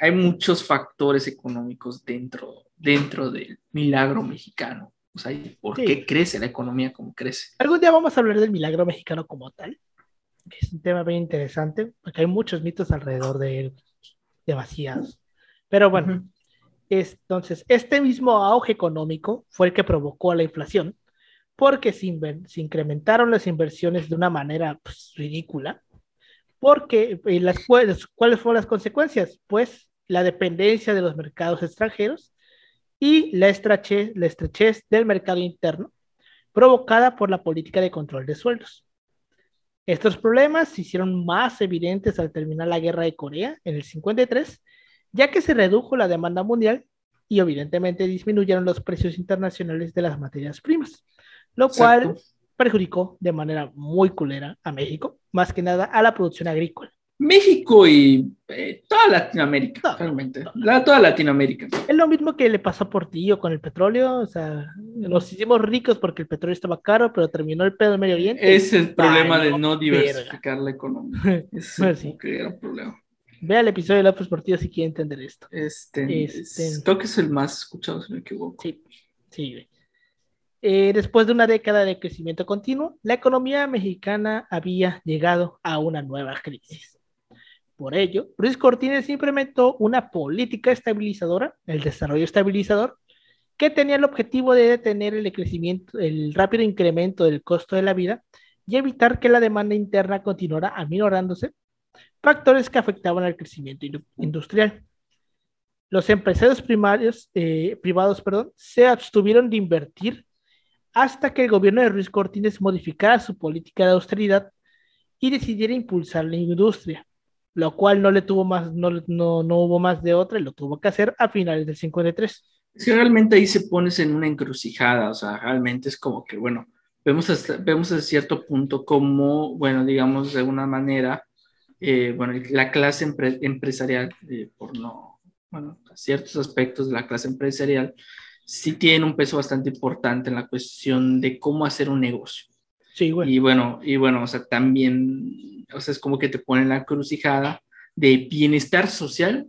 [SPEAKER 3] hay muchos factores económicos dentro, dentro del milagro mexicano. O sea, ¿por sí. qué crece la economía como crece?
[SPEAKER 1] Algún día vamos a hablar del milagro mexicano como tal, que es un tema bien interesante, porque hay muchos mitos alrededor de él, demasiados. Pero bueno, uh -huh. Entonces, este mismo auge económico fue el que provocó la inflación, porque se, incrementaron las inversiones de una manera pues, ridícula. Porque, las, ¿cuáles fueron las consecuencias? Pues la dependencia de los mercados extranjeros y la estrechez, la estrechez del mercado interno provocada por la política de control de sueldos. Estos problemas se hicieron más evidentes al terminar la guerra de Corea en el 53 ya que se redujo la demanda mundial y evidentemente disminuyeron los precios internacionales de las materias primas, lo cual
[SPEAKER 3] Exacto.
[SPEAKER 1] perjudicó de manera muy culera a México, más que nada a la producción agrícola.
[SPEAKER 3] México y eh, toda Latinoamérica, realmente. La- toda Latinoamérica.
[SPEAKER 1] Es lo mismo que le pasó a Portillo con el petróleo, o sea, nos hicimos ricos porque el petróleo estaba caro, pero terminó el pedo en Medio Oriente.
[SPEAKER 3] Es el problema de no
[SPEAKER 1] verga.
[SPEAKER 3] diversificar la economía. Es
[SPEAKER 1] Pues sí.
[SPEAKER 3] un gran problema.
[SPEAKER 1] Vea el episodio de López Portillo si quiere entender esto.
[SPEAKER 3] Este,
[SPEAKER 1] Este-
[SPEAKER 3] es- creo que es el más escuchado, si no me equivoco.
[SPEAKER 1] Sí, sí. Eh, después de una década de crecimiento continuo, la economía mexicana había llegado a una nueva crisis. Por ello, Ruiz Cortines implementó una política estabilizadora, el desarrollo estabilizador, que tenía el objetivo de detener el crecimiento, el rápido incremento del costo de la vida y evitar que la demanda interna continuara aminorándose, factores que afectaban al crecimiento indu- industrial. Los empresarios primarios, eh, privados perdón, se abstuvieron de invertir hasta que el gobierno de Ruiz Cortines modificara su política de austeridad y decidiera impulsar la industria, lo cual no le tuvo más, no, no, no hubo más de otra y lo tuvo que hacer a finales del 53.
[SPEAKER 3] Es que realmente ahí se pones en una encrucijada, o sea, realmente es como que, bueno, vemos hasta, vemos a cierto punto como, bueno, digamos, de una manera, eh, bueno, la clase empre- empresarial, eh, por no, bueno, ciertos aspectos de la clase empresarial, sí tiene un peso bastante importante en la cuestión de cómo hacer un negocio.
[SPEAKER 1] Sí, güey.
[SPEAKER 3] Y bueno, y bueno, o sea, también, o sea, es como que te pone en la encrucijada de bienestar social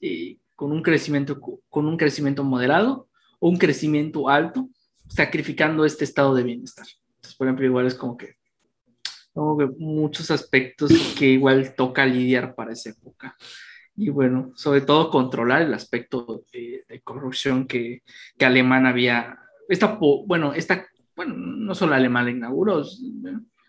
[SPEAKER 3] eh, con un crecimiento, con un crecimiento moderado o un crecimiento alto, sacrificando este estado de bienestar. Entonces, por ejemplo, igual es como que, como que muchos aspectos que igual toca lidiar para esa época. Y bueno, sobre todo controlar el aspecto de, de corrupción que, que Alemán había, esta, bueno, esta, bueno, no solo Alemán la inauguró,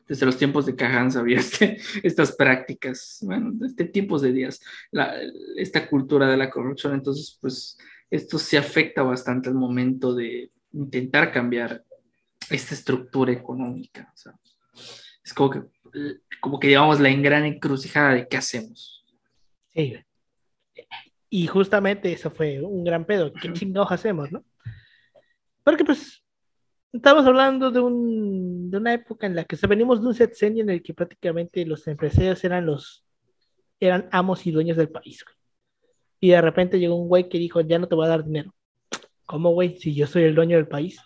[SPEAKER 3] desde los tiempos de Cajans había este, estas prácticas, bueno, desde tiempos de días, la, esta cultura de la corrupción, entonces pues esto se afecta bastante al momento de intentar cambiar esta estructura económica, o sea, es como que, como que digamos la gran encrucijada de qué hacemos.
[SPEAKER 1] Sí. Y justamente eso fue un gran pedo. ¿Qué chingados hacemos, no? Porque pues estamos hablando de, un, de una época en la que o sea, venimos de un sexenio en el que prácticamente los empresarios eran los eran amos y dueños del país. güey. Y de repente llegó un güey que dijo, ya no te voy a dar dinero. ¿Cómo, güey? Si yo soy el dueño del país.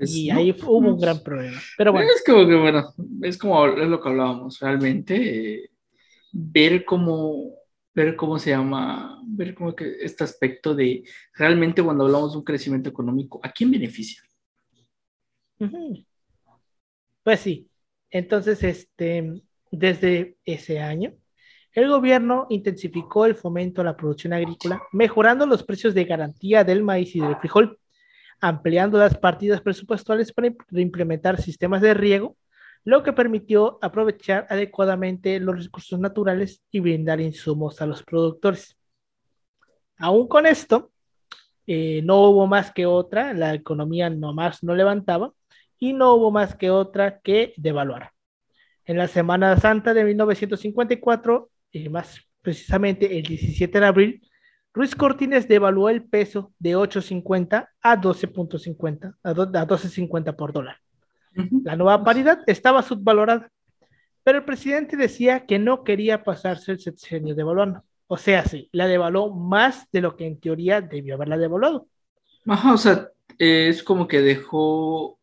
[SPEAKER 3] Es-
[SPEAKER 1] y
[SPEAKER 3] no,
[SPEAKER 1] ahí hubo un gran problema. Pero bueno,
[SPEAKER 3] Es como que, bueno, es como es lo que hablábamos, realmente eh, ver cómo, ver cómo se llama, ver como que este aspecto de realmente cuando hablamos de un crecimiento económico, ¿a quién beneficia?
[SPEAKER 1] Pues sí. Entonces, este, desde ese año, el gobierno intensificó el fomento a la producción agrícola, mejorando los precios de garantía del maíz y del frijol, ampliando las partidas presupuestales para imp- implementar sistemas de riego, lo que permitió aprovechar adecuadamente los recursos naturales y brindar insumos a los productores. Aún con esto, eh, no hubo más que otra, la economía nomás no levantaba y no hubo más que otra que devaluar. En la Semana Santa de 1954, y más precisamente el 17 de abril, Ruiz Cortines devaluó el peso de 8.50 a 12.50, a do- a 12.50 por dólar. La nueva paridad estaba subvalorada, pero el presidente decía que no quería pasarse el sexenio devaluando. O sea, sí, la devaluó más de lo que en teoría debió haberla devaluado.
[SPEAKER 3] Ajá, o sea, eh, es como que dejó,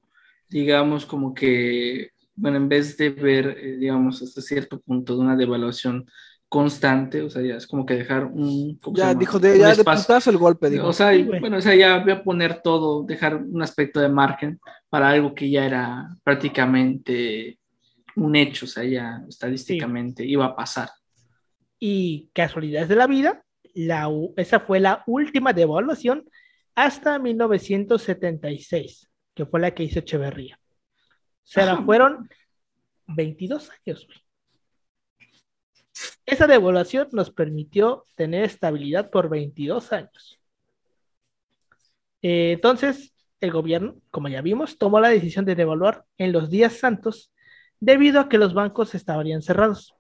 [SPEAKER 3] digamos, como que, bueno, en vez de ver, eh, digamos, hasta cierto punto de una devaluación constante, o sea, ya es como que dejar un, ¿cómo se
[SPEAKER 2] Ya dijo, de, ya de putazo el golpe, dijo.
[SPEAKER 3] O sea,
[SPEAKER 1] Sí,
[SPEAKER 3] bueno, o sea, ya voy a poner todo, dejar un aspecto de margen para algo que ya era prácticamente un hecho, o sea, ya estadísticamente iba a pasar.
[SPEAKER 1] Y casualidades de la vida, la, esa fue la última devaluación hasta 1976, que fue la que hizo Echeverría. O sea,
[SPEAKER 3] Ajá.
[SPEAKER 1] fueron 22 años. güey. Esa devaluación nos permitió tener estabilidad por 22 años. Eh, entonces, el gobierno, como ya vimos, tomó la decisión de devaluar en los días santos debido a que los bancos estarían cerrados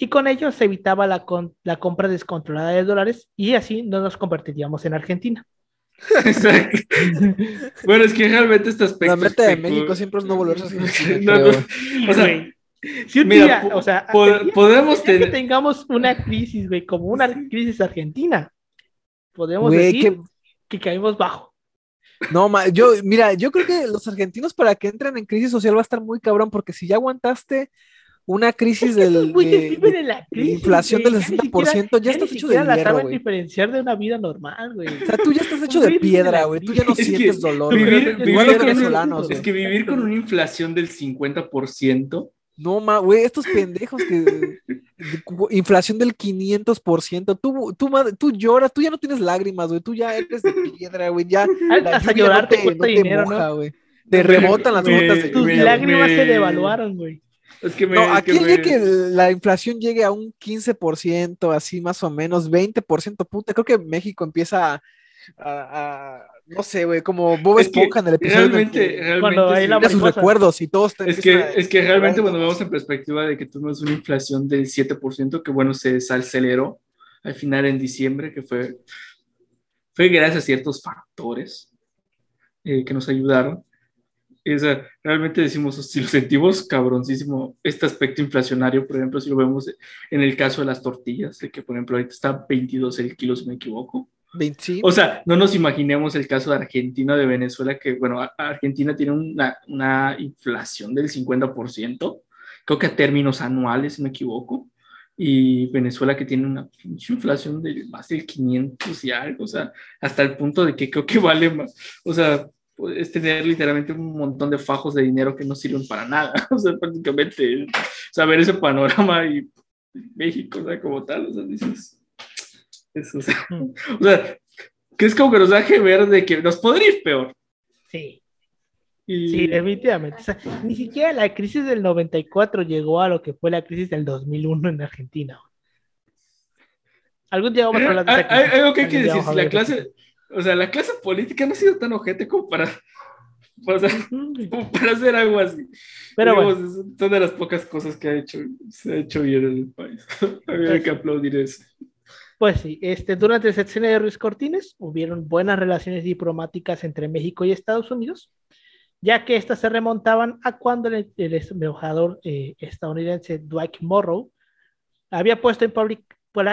[SPEAKER 1] y con ello se evitaba la, la compra descontrolada de dólares y así no nos convertiríamos en Argentina.
[SPEAKER 3] Exacto. bueno, es que realmente este aspecto.
[SPEAKER 2] La meta de México siempre es no volverse a
[SPEAKER 1] O sea, si un día, o sea,
[SPEAKER 3] podemos tener...
[SPEAKER 1] que tengamos una crisis, güey, como una crisis argentina, podemos decir que... caímos bajo.
[SPEAKER 2] No, yo, mira, yo creo que los argentinos para que entren en crisis social va a estar muy cabrón, porque si ya aguantaste una crisis del
[SPEAKER 1] de,
[SPEAKER 2] inflación del 60%, ya estás hecho de
[SPEAKER 1] la
[SPEAKER 2] saben
[SPEAKER 1] diferenciar de una vida normal, güey.
[SPEAKER 2] O sea, tú ya estás hecho de piedra, güey. Tú ya no sientes dolor.
[SPEAKER 3] Vivir, vivir con es que vivir con una inflación del 50%.
[SPEAKER 2] No, ma, güey, estos pendejos que. inflación del 500%. Tú, tú, tú lloras, tú ya no tienes lágrimas, güey. Tú ya eres de piedra, güey. Ya.
[SPEAKER 1] Hasta llorar te, cuesta dinero, ¿no?
[SPEAKER 2] Te rebotan las gotas
[SPEAKER 1] de Tus lágrimas se devaluaron, güey.
[SPEAKER 3] Es que
[SPEAKER 2] no, aquí que, que la inflación llegue a un 15%, así más o menos, 20%, puta, creo que México empieza a, no sé, güey, como Bob Esponja en el episodio
[SPEAKER 3] realmente,
[SPEAKER 2] cuando hay la sus recuerdos y todos
[SPEAKER 3] es que, es que realmente cuando vemos en perspectiva de que tuvimos una inflación del 7%, que bueno, se aceleró al final en diciembre, que fue, fue gracias a ciertos factores eh, que nos ayudaron. Realmente decimos, si lo sentimos cabroncísimo, este aspecto inflacionario, por ejemplo, si lo vemos en el caso de las tortillas, de que por ejemplo ahorita está 22 el kilo, si me equivoco.
[SPEAKER 2] 20.
[SPEAKER 3] O sea, no nos imaginemos el caso de Argentina, de Venezuela, que bueno, Argentina tiene una, una inflación del 50%, creo que a términos anuales, si me equivoco y Venezuela que tiene una inflación de más del 500 y algo, o sea, hasta el punto de que creo que vale más, o sea, es tener literalmente un montón de fajos de dinero que no sirven para nada. O sea, prácticamente saber ese panorama y México, o sea, como tal, o sea, dices, eso, o, sea, o sea, que es como que nos deje ver de que nos podría ir peor.
[SPEAKER 1] Sí. Sí, definitivamente. O sea, ni siquiera la crisis del 94 llegó a lo que fue la crisis del 2001 en Argentina. Algún día vamos a hablar de
[SPEAKER 3] Hay, algo que hay que decir, la clase, o sea, la clase política no ha sido tan ojete como para, para, hacer algo así. Pero bueno. son de las pocas cosas que ha hecho, se ha hecho bien en el país. Había que aplaudir eso.
[SPEAKER 1] Pues sí, este, durante el sexenio de Ruiz Cortines hubieron buenas relaciones diplomáticas entre México y Estados Unidos, ya que estas se remontaban a cuando el, embajador eh, estadounidense Dwight Morrow había puesto en,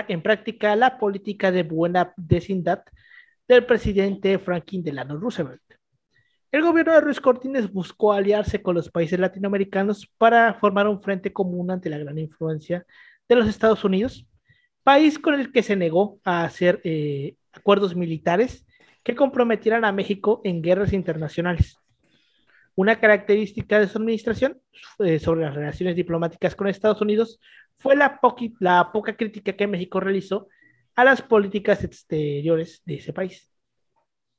[SPEAKER 1] en práctica la política de buena vecindad del presidente Franklin Delano Roosevelt. El gobierno de Ruiz Cortines buscó aliarse con los países latinoamericanos para formar un frente común ante la gran influencia de los Estados Unidos, país con el que se negó a hacer eh, acuerdos militares que comprometieran a México en guerras internacionales. Una característica de su administración eh, sobre las relaciones diplomáticas con Estados Unidos fue la, la poca crítica que México realizó a las políticas exteriores de ese país.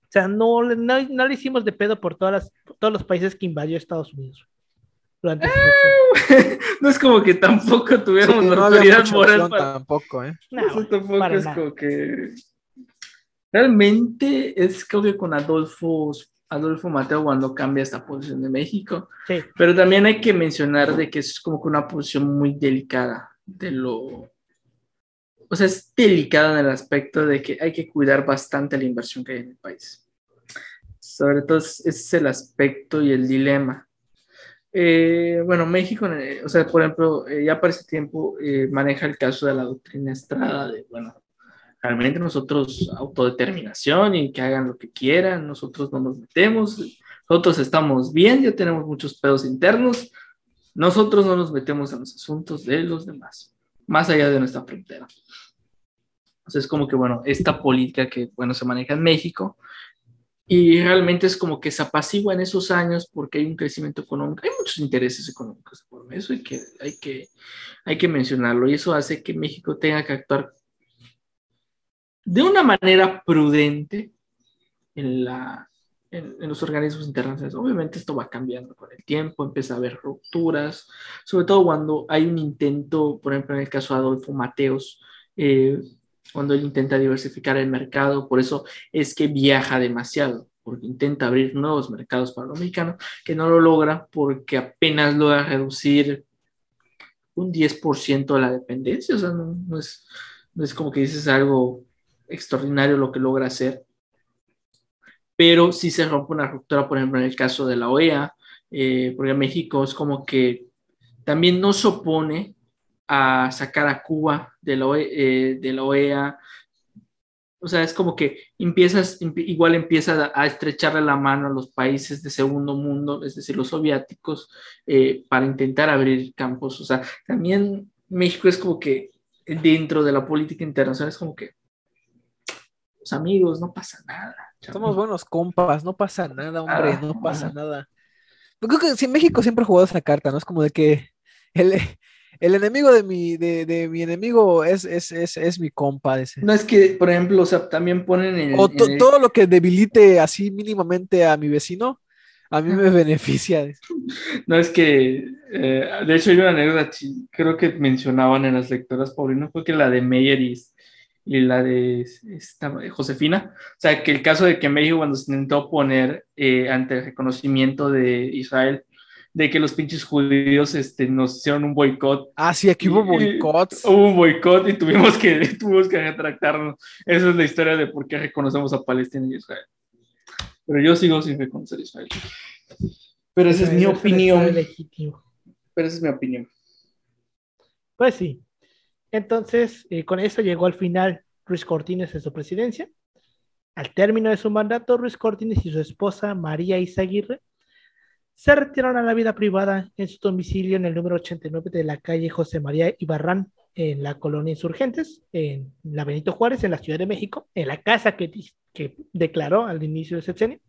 [SPEAKER 1] O sea, no, no, no le hicimos de pedo por todas las, todos los países que invadió Estados Unidos.
[SPEAKER 3] Durante no es como que tampoco tuviéramos la autoridad moral
[SPEAKER 2] Tampoco, ¿eh?
[SPEAKER 3] Eso tampoco es como que... Realmente es creo que con Adolfo, Adolfo Mateo cuando cambia esta posición de México.
[SPEAKER 1] Sí.
[SPEAKER 3] Pero también hay que mencionar de que es como que una posición muy delicada de lo o sea, es delicado en el aspecto de que hay que cuidar bastante la inversión que hay en el país. Sobre todo ese es el aspecto y el dilema. Eh, bueno, México, eh, o sea, por ejemplo, eh, ya para ese tiempo maneja el caso de la doctrina Estrada, de, bueno, realmente nosotros autodeterminación y que hagan lo que quieran, nosotros no nos metemos, nosotros estamos bien, ya tenemos muchos pedos internos, nosotros no nos metemos en los asuntos de los demás más allá de nuestra frontera. Entonces es como que, bueno, esta política que, bueno, se maneja en México y realmente es como que se apacigua en esos años porque hay un crecimiento económico, hay muchos intereses económicos por eso hay que, hay que, hay que mencionarlo y eso hace que México tenga que actuar de una manera prudente en la, en, los organismos internacionales. Obviamente esto va cambiando con el tiempo, empieza a haber rupturas, sobre todo cuando hay un intento, por ejemplo, en el caso de Adolfo Mateos, eh, cuando él intenta diversificar el mercado, por eso es que viaja demasiado, porque intenta abrir nuevos mercados para los mexicanos, que no lo logra porque apenas logra reducir un 10% de la dependencia, o sea, no, no, es, no es como que dices algo extraordinario lo que logra hacer. Pero sí se rompe una ruptura, por ejemplo, en el caso de la OEA, eh, porque México es como que también no se opone a sacar a Cuba de la, OE- eh, de la OEA. O sea, es como que empiezas, empi- igual empieza a, a estrecharle la mano a los países de segundo mundo, es decir, los soviéticos, eh, para intentar abrir campos. O sea, también México es como que dentro de la política internacional es como que los amigos, no pasa nada. chavo.
[SPEAKER 2] Somos buenos compas, no pasa nada, hombre,
[SPEAKER 3] Ah,
[SPEAKER 2] no pasa
[SPEAKER 3] ah.
[SPEAKER 2] nada. Yo creo que sí, México siempre ha jugado esa carta, ¿no? Es como de que el, el enemigo de mi, de, de mi enemigo es, es, es, es mi compa. ese.
[SPEAKER 3] No es que, por ejemplo, o sea, también ponen en,
[SPEAKER 2] O to-
[SPEAKER 3] en el-
[SPEAKER 2] todo lo que debilite así mínimamente a mi vecino, a mí me beneficia.
[SPEAKER 3] No es que, eh, de hecho, hay una anécdota, creo que mencionaban en las lectoras, Paulino, fue que la de Meyer y, y la de esta, Josefina. O sea, que el caso de que México, cuando se intentó poner eh, ante el reconocimiento de Israel, de que los pinches judíos este, nos hicieron un boicot.
[SPEAKER 2] Ah, sí, aquí hubo boicots.
[SPEAKER 3] Hubo un boicot y tuvimos que, tuvimos que retractarnos. Esa es la historia de por qué reconocemos a Palestina y Israel. Pero yo sigo sin reconocer a Israel. Pero esa es mi opinión.
[SPEAKER 1] legítimo.
[SPEAKER 3] Pero esa es mi opinión.
[SPEAKER 1] Pues sí. Entonces, eh, con eso llegó al final Ruiz Cortines en su presidencia. Al término de su mandato, Ruiz Cortines y su esposa María Izaguirre se retiraron a la vida privada en su domicilio en el número 89 de la calle José María Ibarrán, en la colonia Insurgentes, en la Benito Juárez, en la Ciudad de México, en la casa que, declaró al inicio del sexenio.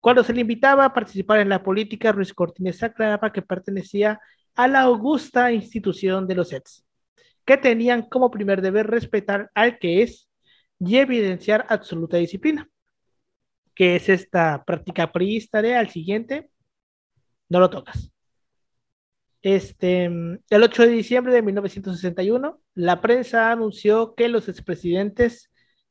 [SPEAKER 1] Cuando se le invitaba a participar en la política, Ruiz Cortines aclaraba que pertenecía a la augusta institución de los SETS, que tenían como primer deber respetar al que es y evidenciar absoluta disciplina, que es esta práctica priista de al siguiente, no lo tocas. Este, el 8 de diciembre de 1961, la prensa anunció que los expresidentes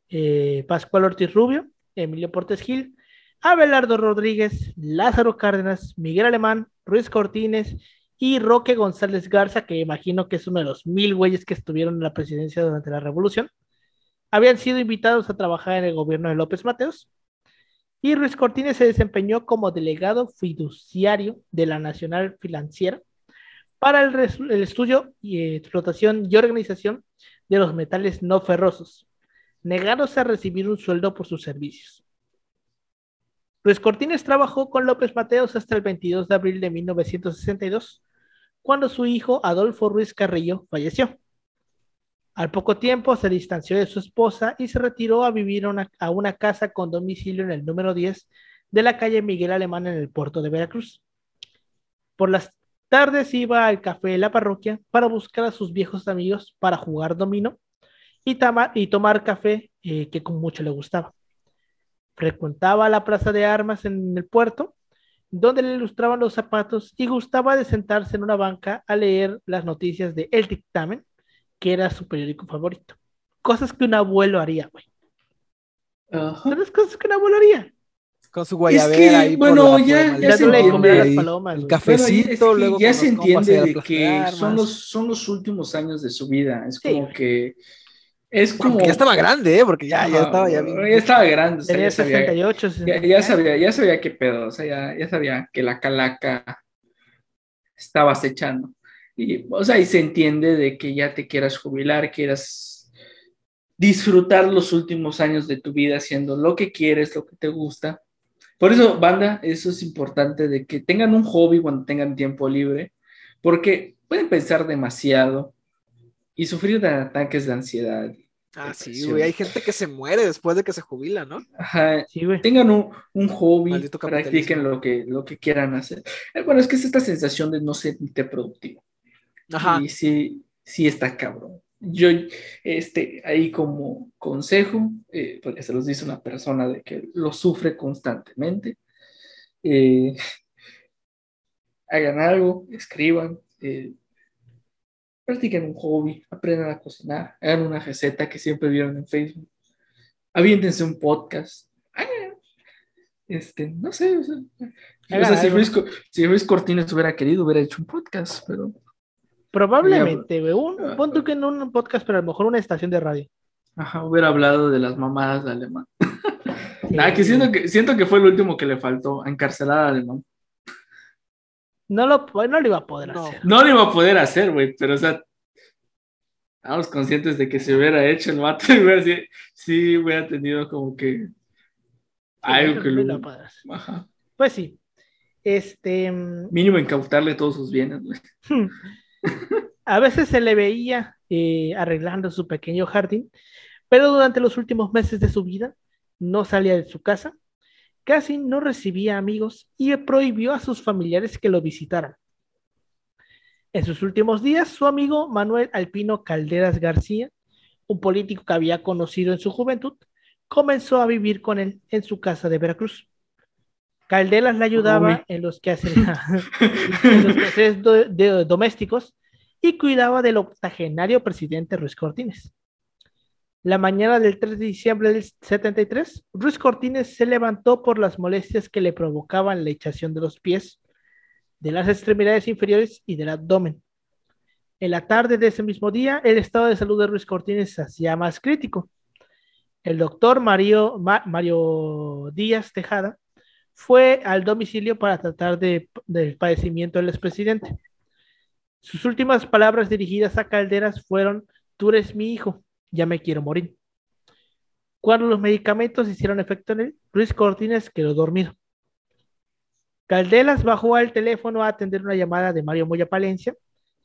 [SPEAKER 1] eh, Pascual Ortiz Rubio, Emilio Portes Gil, Abelardo Rodríguez, Lázaro Cárdenas, Miguel Alemán, Ruiz Cortines y Roque González Garza, que imagino que es uno de los mil güeyes que estuvieron en la presidencia durante la revolución, habían sido invitados a trabajar en el gobierno de López Mateos. Y Ruiz Cortines se desempeñó como delegado fiduciario de la Nacional Financiera para el, estudio y explotación y organización de los metales no ferrosos, negándose a recibir un sueldo por sus servicios. Luis Cortines trabajó con López Mateos hasta el 22 de abril de 1962, cuando su hijo Adolfo Ruiz Carrillo falleció. Al poco tiempo se distanció de su esposa y se retiró a vivir a una, casa con domicilio en el número 10 de la calle Miguel Alemán en el puerto de Veracruz. Por las tardes iba al café de la parroquia para buscar a sus viejos amigos para jugar dominó y, y tomar café eh, que con mucho le gustaba. Frecuentaba la plaza de armas en el puerto, donde le ilustraban los zapatos y gustaba de sentarse en una banca a leer las noticias de El Dictamen, que era su periódico favorito. Cosas que un abuelo haría, güey. Las cosas que un abuelo haría.
[SPEAKER 2] Con su guayabera
[SPEAKER 3] que,
[SPEAKER 2] ahí. por
[SPEAKER 3] bueno, ya- ya se entiende
[SPEAKER 1] comer a las palomas.
[SPEAKER 2] El
[SPEAKER 3] es
[SPEAKER 2] Cafecito,
[SPEAKER 3] que
[SPEAKER 2] luego
[SPEAKER 3] ya se entiende de que son los, son los últimos años de su vida. Es como que es como
[SPEAKER 2] Aunque ya estaba grande, ¿eh? Porque ya, ya
[SPEAKER 3] Ajá,
[SPEAKER 2] estaba ya bien.
[SPEAKER 3] ya estaba grande, o sea,
[SPEAKER 1] Tenía
[SPEAKER 3] ya sabía,
[SPEAKER 1] 68,
[SPEAKER 3] ya,
[SPEAKER 1] 69.
[SPEAKER 3] ya sabía, ya sabía qué pedo, o sea, ya, ya sabía que la calaca estaba acechando. Y, o sea, y se entiende de que ya te quieras jubilar, quieras disfrutar los últimos años de tu vida haciendo lo que quieres, lo que te gusta. Por eso, banda, eso es importante de que tengan un hobby cuando tengan tiempo libre, porque pueden pensar demasiado y sufrir de ataques de ansiedad.
[SPEAKER 2] Ah, sí, güey. Hay gente que se muere después de que se jubila, ¿no?
[SPEAKER 3] Ajá,
[SPEAKER 1] Sí, güey.
[SPEAKER 3] tengan un, un hobby, practiquen lo que, lo que quieran hacer. Eh, Bueno, es que es esta sensación de no sentirte productivo.
[SPEAKER 2] Ajá.
[SPEAKER 3] Y sí, sí está cabrón. Yo, este, ahí como consejo, eh, porque se los dice una persona de que lo sufre constantemente, eh, hagan algo, escriban, eh, practiquen un hobby, aprendan a cocinar, hagan una receta que siempre vieron en Facebook, aviéntense un podcast, hagan, este, no sé, o sea, o
[SPEAKER 1] Hagan
[SPEAKER 3] sea, si. Luis, si Luis Cortines hubiera querido, hubiera hecho un podcast, pero
[SPEAKER 1] Probablemente, güey. Un, pon tú que en un podcast, pero a lo mejor una estación de radio.
[SPEAKER 3] Ajá, hubiera hablado de las mamadas de alemán.
[SPEAKER 1] Sí.
[SPEAKER 3] Ah, que siento que siento que fue el último que le faltó, encarcelar al alemán.
[SPEAKER 1] No lo, no lo iba a poder
[SPEAKER 2] No.
[SPEAKER 1] hacer.
[SPEAKER 3] No lo iba a poder hacer, güey, pero o sea, estamos conscientes de que se hubiera hecho el vato, güey, sí, sí hubiera tenido como que algo que
[SPEAKER 1] lo a.
[SPEAKER 3] Ajá.
[SPEAKER 1] Pues sí. Este.
[SPEAKER 3] Mínimo incautarle todos sus bienes, güey.
[SPEAKER 1] A veces se le veía eh, arreglando su pequeño jardín, pero durante los últimos meses de su vida no salía de su casa, casi no recibía amigos y prohibió a sus familiares que lo visitaran. En sus últimos días, su amigo Manuel Alpino Calderas García, un político que había conocido en su juventud, comenzó a vivir con él en su casa de Veracruz. Calderas le ayudaba
[SPEAKER 3] Uy.
[SPEAKER 1] en los quehaceres, en los quehaceres do- de- domésticos y cuidaba del octogenario presidente Ruiz Cortines. La mañana del 3 de diciembre del 73, Ruiz Cortines se levantó por las molestias que le provocaban la hinchazón de los pies, de las extremidades inferiores y del abdomen. En la tarde de ese mismo día, el estado de salud de Ruiz Cortines se hacía más crítico. El doctor Mario, Ma- Mario Díaz Tejada fue al domicilio para tratar de- del padecimiento del expresidente. Sus últimas palabras dirigidas a Calderas fueron, tú eres mi hijo, ya me quiero morir. Cuando los medicamentos hicieron efecto en él, Luis Cortines quedó dormido. Calderas bajó al teléfono a atender una llamada de Mario Moya Palencia,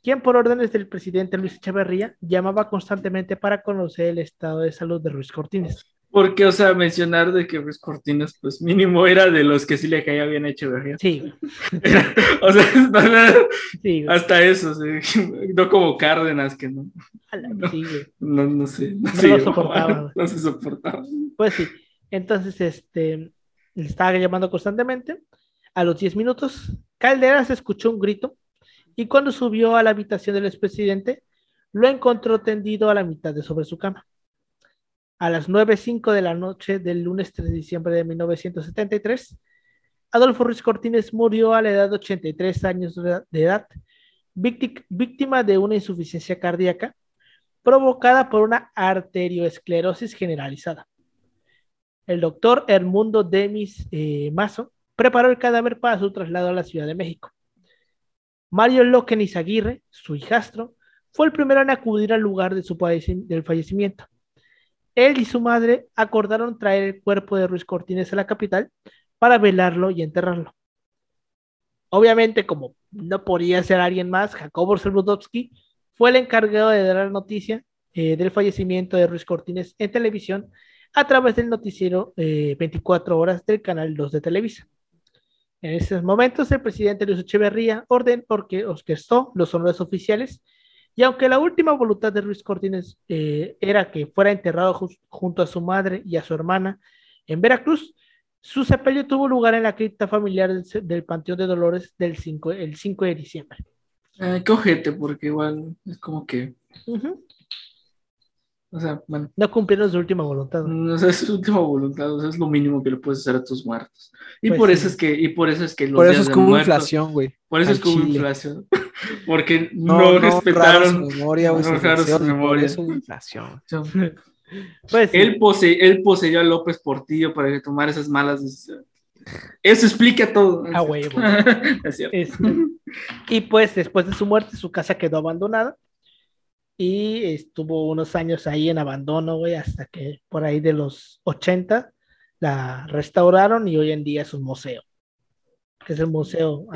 [SPEAKER 1] quien por órdenes del presidente Luis Echeverría llamaba constantemente para conocer el estado de salud de Luis Cortines.
[SPEAKER 3] Porque, o sea, mencionar de que Ruiz Cortines, pues mínimo era de los que sí le caía bien a Echeverría.
[SPEAKER 1] Sí,
[SPEAKER 3] O sea, no, no,
[SPEAKER 1] sí,
[SPEAKER 3] hasta eso, sí. no como Cárdenas, que no,
[SPEAKER 1] sí, güey.
[SPEAKER 3] no, no sé. No,
[SPEAKER 1] No
[SPEAKER 3] se
[SPEAKER 1] soportaba.
[SPEAKER 3] No se soportaba.
[SPEAKER 1] Pues sí. Entonces, este, le estaba llamando constantemente. A los 10 minutos, Calderas escuchó un grito y cuando subió a la habitación del expresidente, lo encontró tendido a la mitad de sobre su cama. A las 9.05 de la noche del lunes 3 de diciembre de 1973, Adolfo Ruiz Cortines murió a la edad de 83 años de edad, vícti- víctima de una insuficiencia cardíaca provocada por una arterioesclerosis generalizada. El doctor Hermundo Demis eh, Mazo preparó el cadáver para su traslado a la Ciudad de México. Mario Loken Izaguirre, su hijastro, fue el primero en acudir al lugar de su del fallecimiento. Él y su madre acordaron traer el cuerpo de Ruiz Cortines a la capital para velarlo y enterrarlo. Obviamente, como no podía ser alguien más, Jacobo Selvudowski fue el encargado de dar noticia eh, del fallecimiento de Ruiz Cortines en televisión a través del noticiero eh, 24 horas del canal 2 de Televisa. En esos momentos, el presidente Luis Echeverría orden porque orquestó los honores oficiales y aunque la última voluntad de Ruiz Cortines eh, era que fuera enterrado ju- junto a su madre y a su hermana en Veracruz, su sepelio tuvo lugar en la cripta familiar del, del Panteón de Dolores del 5, el 5 de diciembre.
[SPEAKER 3] Eh, qué ojete, porque igual es como que,
[SPEAKER 1] Ujú.
[SPEAKER 3] o sea, bueno,
[SPEAKER 1] No cumplieron su última voluntad. ¿no?
[SPEAKER 3] no sé, es su última voluntad, o sea, es lo mínimo que le puedes hacer a tus muertos. Y
[SPEAKER 1] Pues
[SPEAKER 3] por
[SPEAKER 1] sí.
[SPEAKER 3] eso es que, y por eso es que los
[SPEAKER 2] Por eso
[SPEAKER 3] días
[SPEAKER 2] es que hubo
[SPEAKER 3] muertos-
[SPEAKER 2] inflación, güey.
[SPEAKER 3] Por eso es que hubo
[SPEAKER 2] Chile.
[SPEAKER 3] inflación. Porque
[SPEAKER 2] No,
[SPEAKER 3] no,
[SPEAKER 2] no
[SPEAKER 3] respetaron.
[SPEAKER 2] su memoria,
[SPEAKER 3] no
[SPEAKER 2] su
[SPEAKER 3] memoria.
[SPEAKER 1] Pues sí.
[SPEAKER 3] Él, pose, él poseyó a López Portillo para que tomara esas malas decisiones. Eso explica todo.
[SPEAKER 1] A huevo.
[SPEAKER 3] Es cierto.
[SPEAKER 1] Este, y pues después de su muerte, su casa quedó abandonada y estuvo unos años ahí en abandono, güey, hasta que por ahí de los 80 la restauraron y hoy en día es un museo, que es el museo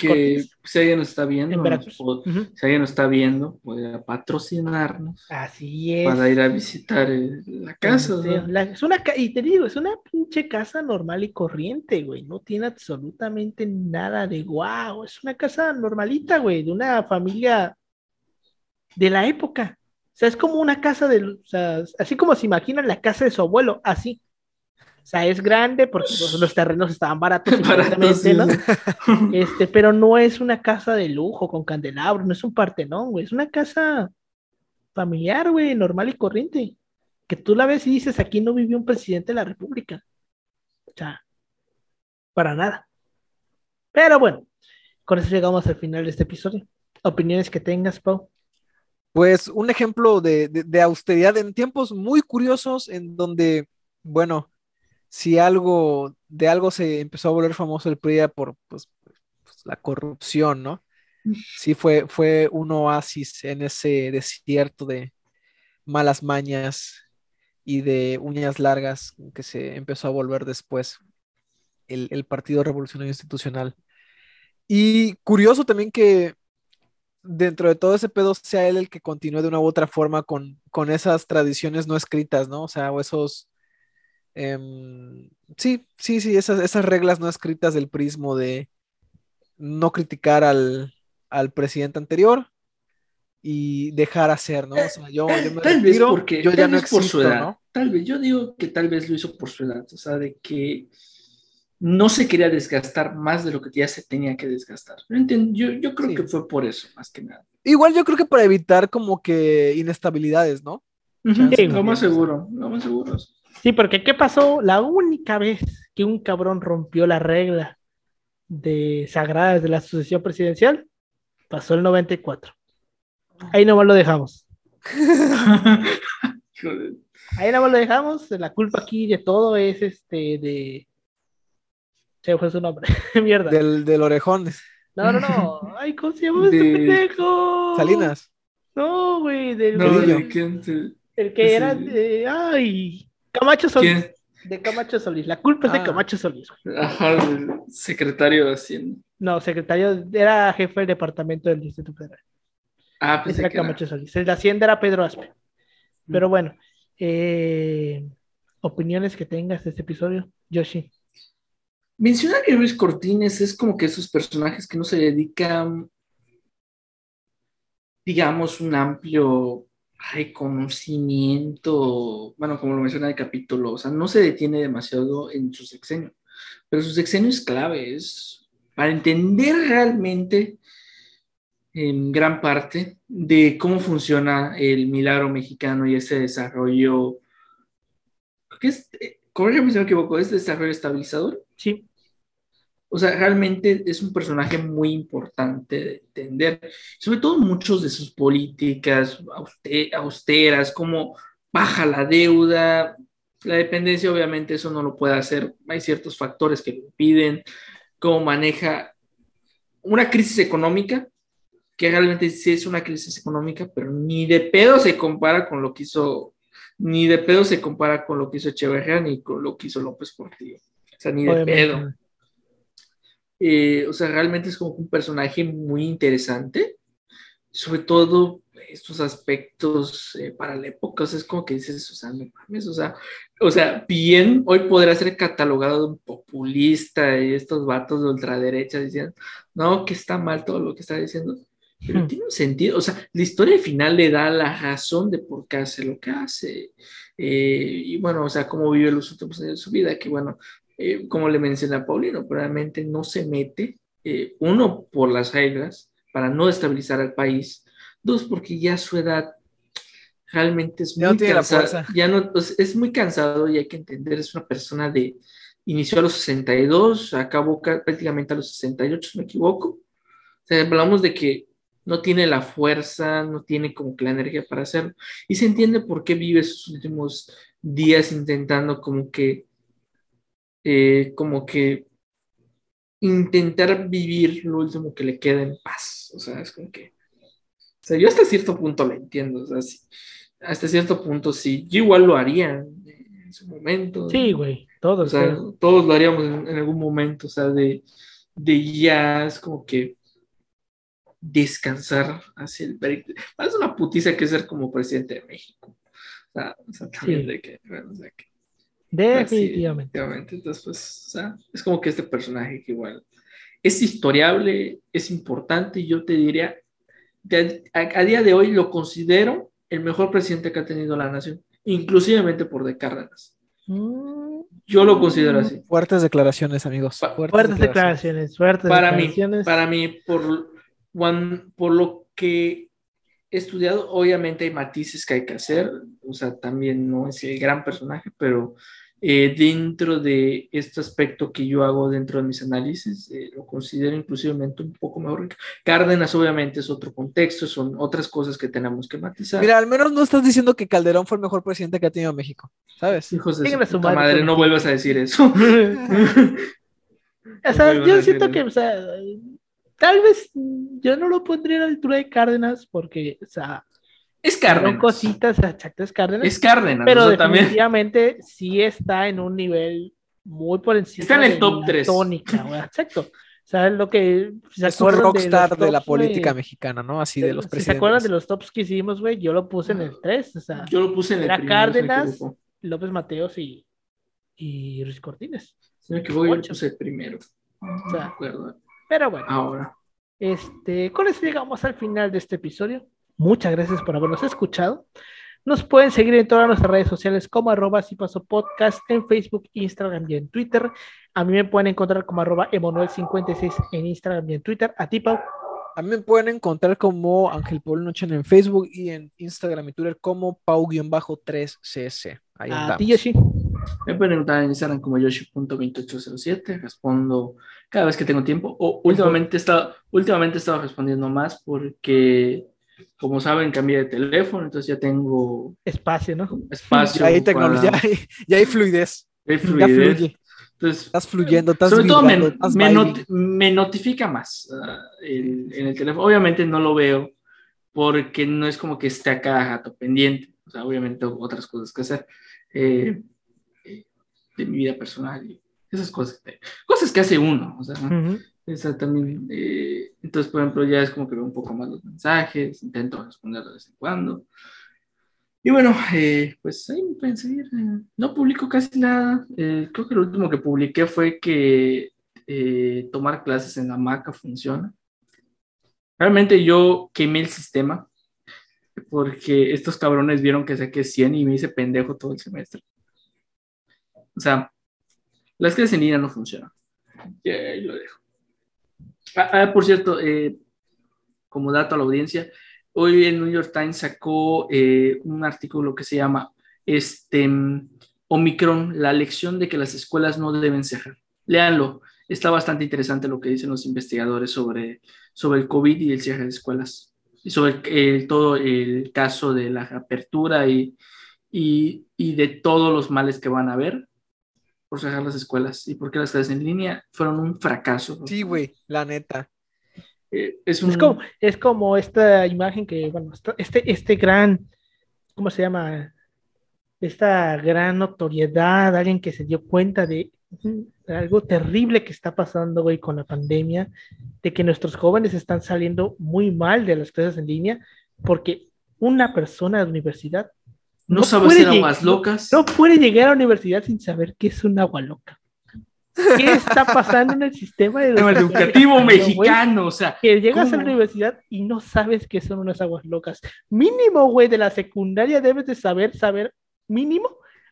[SPEAKER 3] Que, si alguien nos está viendo,
[SPEAKER 1] en
[SPEAKER 3] nos si alguien nos está viendo, puede patrocinarnos
[SPEAKER 1] Así es.
[SPEAKER 3] para ir a visitar eh, la casa.
[SPEAKER 1] Sí,
[SPEAKER 3] ¿no?
[SPEAKER 1] la- es una, y te digo, es una pinche casa normal y corriente, güey. No tiene absolutamente nada de guau. Es una casa normalita, güey, de una familia de la época. O sea, es como una casa de, o sea, así como se imaginan la casa de su abuelo, así. O sea, es grande porque pues, los terrenos estaban baratos,
[SPEAKER 3] Baratos,
[SPEAKER 1] ¿no? Este, pero no es una casa de lujo con candelabros, no es un partenón, güey, es una casa familiar, güey, normal y corriente. Que tú la ves y dices, aquí no vivió un presidente de la República. O sea, para nada. Pero bueno, con eso llegamos al final de este episodio. Opiniones que tengas, Pau.
[SPEAKER 2] Pues un ejemplo de, de- de austeridad en tiempos muy curiosos en donde, bueno, si algo, de algo se empezó a volver famoso el PRI por pues, pues, la corrupción, ¿no? Sí fue, fue un oasis en ese desierto de malas mañas y de uñas largas que se empezó a volver después el, el Partido Revolucionario Institucional. Y curioso también que dentro de todo ese pedo sea él el que continúe de una u otra forma con, con esas tradiciones no escritas, ¿no? O sea, o esos... em, sí, sí, sí, esas, esas reglas no escritas del prismo de no criticar al, al presidente anterior y dejar hacer, ¿no? O sea, yo, yo me
[SPEAKER 3] Tal vez
[SPEAKER 2] retiro,
[SPEAKER 3] porque
[SPEAKER 2] yo ya no
[SPEAKER 3] vez por su
[SPEAKER 2] existo,
[SPEAKER 3] edad.
[SPEAKER 2] ¿no?
[SPEAKER 3] Tal vez, yo digo que tal vez lo hizo por su edad, o sea, de que no se quería desgastar más de lo que ya se tenía que desgastar. Yo, yo, yo creo
[SPEAKER 2] Sí.
[SPEAKER 3] que fue por eso, más que nada.
[SPEAKER 2] Igual yo creo que para evitar como que inestabilidades, ¿no?
[SPEAKER 1] Sí,
[SPEAKER 3] lo más seguro, lo más seguro.
[SPEAKER 1] Sí, porque ¿qué pasó? La única vez que un cabrón rompió la regla de sagradas de la sucesión presidencial pasó el 94. Ahí nomás lo dejamos. Ahí nada más lo dejamos. La culpa aquí de todo es este de. Se fue su nombre. Mierda.
[SPEAKER 2] Del, del orejón,
[SPEAKER 1] No, no, no. Ay, ¿cómo se llama este
[SPEAKER 3] De-
[SPEAKER 1] pendejo?
[SPEAKER 2] Salinas.
[SPEAKER 1] No, güey. Del
[SPEAKER 3] No,
[SPEAKER 2] Cedillo.
[SPEAKER 3] ¿de quién se-
[SPEAKER 1] El que
[SPEAKER 3] Sí.
[SPEAKER 1] era de. Ay. Camacho Solís.
[SPEAKER 3] quién?
[SPEAKER 1] De Camacho Solís. La culpa es de
[SPEAKER 2] Ah.
[SPEAKER 1] Camacho Solís.
[SPEAKER 3] Ajá, secretario de Hacienda.
[SPEAKER 1] No, secretario. Era jefe del departamento del Distrito Federal.
[SPEAKER 3] Ah, pensé
[SPEAKER 1] era
[SPEAKER 3] que era-
[SPEAKER 1] Camacho Solís. El de Hacienda era Pedro Aspe. Pero bueno. eh, opiniones que tengas de este episodio, Yoshi.
[SPEAKER 3] Mencionar que Luis Cortines es como que esos personajes que no se dedican, digamos, un amplio reconocimiento, bueno, como lo menciona el capítulo, o sea, no se detiene demasiado en su sexenio, pero su sexenio es clave, es para entender realmente en gran parte de cómo funciona el milagro mexicano y ese desarrollo, ¿qué es? Eh, si me equivoco, ¿es desarrollo estabilizador?
[SPEAKER 1] Sí.
[SPEAKER 3] O sea, realmente es un personaje muy importante de entender, sobre todo muchos de sus políticas auste- austeras, cómo baja la deuda, la dependencia, obviamente eso no lo puede hacer, hay ciertos factores que lo impiden, cómo maneja una crisis económica, que realmente sí es una crisis económica, pero ni de pedo se compara con lo que hizo, ni de pedo se compara con lo que hizo Echeverría ni con lo que hizo López Portillo. O sea, ni de
[SPEAKER 1] Obviamente.
[SPEAKER 3] pedo. Eh, o sea, realmente es como un personaje muy interesante, sobre todo estos aspectos eh, para la época, o sea, es como que dices, o sea, no mames, o sea, o sea, bien, hoy podrá ser catalogado de un populista y estos vatos de ultraderecha diciendo, no, que está mal todo lo que está diciendo, pero
[SPEAKER 1] Hmm.
[SPEAKER 3] tiene un sentido, o sea, la historia al final le da la razón de por qué hace lo que hace, eh, y bueno, o sea, cómo vive los últimos años de su vida, que bueno, eh, como le menciona Paulino, probablemente no se mete, eh, uno, por las reglas, para no estabilizar al país, dos, porque ya su edad realmente es
[SPEAKER 2] Ya no
[SPEAKER 3] muy
[SPEAKER 2] tiene la
[SPEAKER 3] cansado, ya no, pues, es muy cansado y hay que entender, es una persona de, inició a los 62, acabó ca- prácticamente a los 68, si no me equivoco, o sea, hablamos de que no tiene la fuerza, no tiene como que la energía para hacerlo, y se entiende por qué vive sus últimos días intentando como que eh, como que intentar vivir lo último que le queda en paz. O sea, es como que. O sea, yo hasta cierto punto lo entiendo. O sea, sí, hasta cierto punto sí. Yo igual lo haría en, su momento.
[SPEAKER 1] Sí, güey. Todos.
[SPEAKER 3] O sea, todos lo haríamos en, en algún momento. O sea, de, de ya es como que descansar hacia el veredicto. Es una putiza que ser como presidente de México. O sea, o sea, también
[SPEAKER 1] Sí.
[SPEAKER 3] de que, bueno, o sea, que
[SPEAKER 1] Definitivamente.
[SPEAKER 3] Definitivamente. Entonces, pues, o sea, es como que este personaje que igual es historiable, es importante, y yo te diría, de- a, a día de hoy lo considero el mejor presidente que ha tenido la nación, inclusivemente por de Cárdenas.
[SPEAKER 1] Mm,
[SPEAKER 3] Yo lo considero así.
[SPEAKER 2] Fuertes declaraciones, amigos.
[SPEAKER 3] Pa-
[SPEAKER 1] Fuertes declaraciones, fuertes
[SPEAKER 3] Para mí,
[SPEAKER 1] declaraciones.
[SPEAKER 3] para mí, por, Juan, por lo que he estudiado, obviamente hay matices que hay que hacer, o sea, también no es el gran personaje, pero eh, dentro de este aspecto que yo hago dentro de mis análisis, eh, lo considero inclusivamente un poco mejor. Cárdenas obviamente es otro contexto, son otras cosas que tenemos que matizar.
[SPEAKER 2] Mira, al menos no estás diciendo que Calderón fue el mejor presidente que ha tenido México, ¿sabes?
[SPEAKER 3] Hijos de su
[SPEAKER 1] madre,
[SPEAKER 3] no vuelvas a decir eso.
[SPEAKER 1] O sea, yo siento que, o sea, tal vez yo no lo pondría a la altura de Cárdenas porque, o sea,
[SPEAKER 3] es
[SPEAKER 1] son
[SPEAKER 3] Cárdenas.
[SPEAKER 1] cositas, exacto, es Cárdenas,
[SPEAKER 3] Es Cárdenas,
[SPEAKER 1] pero
[SPEAKER 3] o sea, también.
[SPEAKER 1] definitivamente sí está en un nivel muy por encima.
[SPEAKER 3] Está en el
[SPEAKER 1] de
[SPEAKER 3] top
[SPEAKER 1] la
[SPEAKER 3] tres.
[SPEAKER 1] Tónica, güey, exacto. O sea, lo que ¿se
[SPEAKER 2] Es un rockstar
[SPEAKER 1] los
[SPEAKER 2] de, la
[SPEAKER 1] tops,
[SPEAKER 2] política
[SPEAKER 1] güey?
[SPEAKER 2] mexicana, ¿no? Así de los
[SPEAKER 1] Si
[SPEAKER 2] presidentes.
[SPEAKER 1] se acuerdan de los tops que hicimos, güey, yo lo puse en el 3, o sea,
[SPEAKER 3] Yo lo puse en el
[SPEAKER 1] Era
[SPEAKER 3] primero,
[SPEAKER 1] Cárdenas. López Mateos y, y Ruiz Cortines.
[SPEAKER 3] Si me equivoco, yo lo puse el primero. No
[SPEAKER 1] sea,
[SPEAKER 3] me acuerdo.
[SPEAKER 1] Pero bueno,
[SPEAKER 3] Ahora.
[SPEAKER 1] este, con eso llegamos al final de este episodio. Muchas gracias por habernos escuchado. Nos pueden seguir en todas nuestras redes sociales como arroba si paso podcast en Facebook, Instagram y en Twitter. A mí me pueden encontrar como arroba Emanuel56 en Instagram y en Twitter. A ti, Pau.
[SPEAKER 2] A mí me pueden encontrar como Ángel Paul Nochen en Facebook y en Instagram y Twitter como Pau-3cc. Ahí
[SPEAKER 1] A
[SPEAKER 2] andamos.
[SPEAKER 1] ti, Yoshi.
[SPEAKER 3] Me pueden encontrar en Instagram como yoshi.2807. Respondo cada vez que tengo tiempo. O últimamente he estado, últimamente he estado respondiendo más porque, como saben, cambié de teléfono, entonces ya tengo
[SPEAKER 1] Espacio, ¿no?
[SPEAKER 3] espacio.
[SPEAKER 2] Ya hay tecnología,
[SPEAKER 3] para-
[SPEAKER 2] ya hay, ya hay fluidez.
[SPEAKER 3] hay
[SPEAKER 2] Ya
[SPEAKER 3] fluidez.
[SPEAKER 2] fluye.
[SPEAKER 3] Entonces,
[SPEAKER 2] Estás fluyendo, estás
[SPEAKER 3] sobre todo me,
[SPEAKER 2] estás
[SPEAKER 3] me not- me notifica más ah, el- en el teléfono. Obviamente no lo veo porque no es como que esté acá jato pendiente. O sea, obviamente tengo otras cosas que hacer eh, eh, de mi vida personal y esas cosas. Cosas que hace uno. O sea,
[SPEAKER 1] Ujú.
[SPEAKER 3] esa también. eh, entonces, por ejemplo, ya es como que veo un poco más los mensajes, intento responder de vez en cuando. Y bueno, eh, pues ahí me pueden seguir. eh, no publico casi nada. eh, creo que lo último que publiqué fue que eh, tomar clases en la Maca funciona. Realmente yo quemé el sistema porque estos cabrones vieron que saqué 100 y me hice pendejo todo el semestre. O sea, las clases en línea no funcionan. Y ahí lo dejo. Ah, ah, por cierto, eh, como dato a la audiencia, hoy el New York Times sacó eh, un artículo que se llama este, Omicron, la lección de que las escuelas no deben cerrar. Léanlo, está bastante interesante lo que dicen los investigadores sobre, sobre el COVID y el cierre de escuelas, y sobre el- todo el caso de la apertura y, y, y de todos los males que van a haber por cerrar las escuelas y porque las clases en línea fueron un fracaso.
[SPEAKER 2] Sí, güey, la neta.
[SPEAKER 3] Eh, es un,
[SPEAKER 1] Es como, es como esta imagen que, bueno, este, este gran, ¿cómo se llama? Esta gran notoriedad, alguien que se dio cuenta de algo terrible que está pasando, güey, con la pandemia, de que nuestros jóvenes están saliendo muy mal de las clases en línea, porque una persona de universidad
[SPEAKER 3] no,
[SPEAKER 1] no
[SPEAKER 3] sabe hacer aguas locas.
[SPEAKER 1] no puede llegar a la universidad sin saber qué es un agua loca. ¿Qué está pasando en el sistema educativo
[SPEAKER 3] mexicano, o sea,
[SPEAKER 1] que llegas a la universidad y no sabes qué son unas aguas locas. Mínimo, güey, de la secundaria debes de saber, saber, mínimo,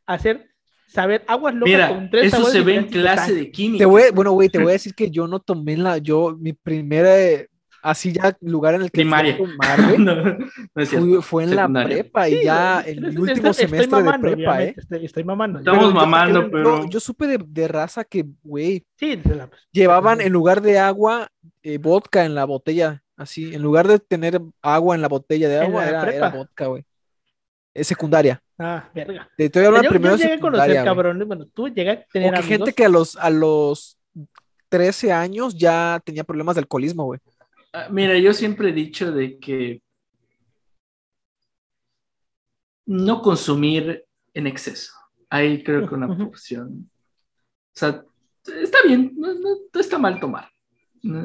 [SPEAKER 1] hacer, saber aguas locas
[SPEAKER 3] mira,
[SPEAKER 1] con tres
[SPEAKER 3] eso se ve en clase de química.
[SPEAKER 2] Te voy, bueno, güey, te voy a decir que yo no tomé la, yo, mi primera, eh, así ya lugar en el que fui a
[SPEAKER 3] Primaria. no, no
[SPEAKER 2] fue en la prepa y
[SPEAKER 1] Sí,
[SPEAKER 2] ya
[SPEAKER 1] estoy-
[SPEAKER 2] mi último
[SPEAKER 1] estoy-
[SPEAKER 2] semestre
[SPEAKER 1] estoy mamando,
[SPEAKER 2] de prepa, ¿eh?
[SPEAKER 1] Estoy, estoy mamando.
[SPEAKER 3] Estamos
[SPEAKER 2] Pero yo-
[SPEAKER 3] mamando,
[SPEAKER 2] yo-
[SPEAKER 3] pero-
[SPEAKER 2] no, yo supe de, de raza que, güey,
[SPEAKER 1] Sí, de la-
[SPEAKER 2] llevaban en lugar de agua, eh, vodka en la botella, así, en lugar de tener agua en la botella de agua, era,
[SPEAKER 1] prepa.
[SPEAKER 2] era vodka, güey. Es secundaria.
[SPEAKER 1] Ah, verga.
[SPEAKER 2] Te estoy hablando
[SPEAKER 1] Yo, yo
[SPEAKER 2] primero de
[SPEAKER 1] llegué a conocer cabrones, bueno, tú llegas a
[SPEAKER 2] O
[SPEAKER 1] tener
[SPEAKER 2] que
[SPEAKER 1] amigos.
[SPEAKER 2] gente que a los, a los 13 años ya tenía problemas de alcoholismo, güey.
[SPEAKER 3] Ah, Mira, yo siempre he dicho de que no consumir en exceso. Ahí creo que una porción. O sea, está bien, no, no- no está mal tomar. No,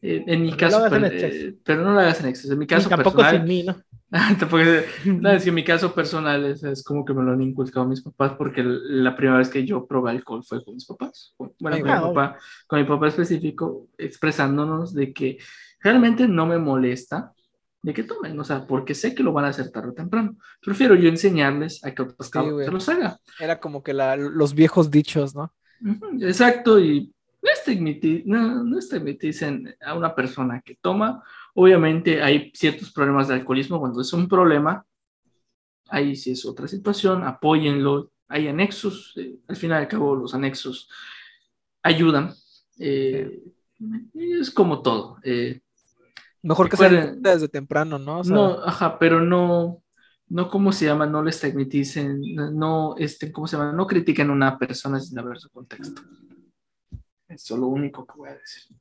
[SPEAKER 3] eh, en mi
[SPEAKER 1] No lo
[SPEAKER 3] caso,
[SPEAKER 1] hagas en
[SPEAKER 3] per-
[SPEAKER 1] exceso.
[SPEAKER 3] eh, pero no lo hagas en exceso. En mi caso
[SPEAKER 1] tampoco
[SPEAKER 3] personal,
[SPEAKER 1] sin mí, ¿no?
[SPEAKER 3] Tampoco es- no, que en mi caso personal es, es como que me lo han inculcado mis papás porque la primera vez que yo probé alcohol fue con mis papás. Bueno,
[SPEAKER 2] Ay,
[SPEAKER 3] con mi papá, con mi papá específico, expresándonos de que realmente no me molesta de que tomen, o sea, porque sé que lo van a hacer tarde o temprano. Prefiero yo enseñarles a que otros
[SPEAKER 2] Sí,
[SPEAKER 3] se los haga.
[SPEAKER 2] Era como que la- los viejos dichos, ¿no?
[SPEAKER 3] Exacto, y no estigmati- no, no estigmaticen a una persona que toma. Obviamente hay ciertos problemas de alcoholismo. Cuando es un problema, ahí sí es otra situación. Apóyenlo, hay anexos, eh, al final y al cabo los anexos ayudan. Eh, es como todo. eh,
[SPEAKER 2] Mejor que se
[SPEAKER 3] Recuerden-
[SPEAKER 2] desde temprano, ¿no? O sea,
[SPEAKER 3] no, ajá, pero no, no, ¿cómo se llama? No les tecniticen, no, este, ¿cómo se llama? No critiquen a una persona sin saber su contexto. Eso es lo único que voy a decir.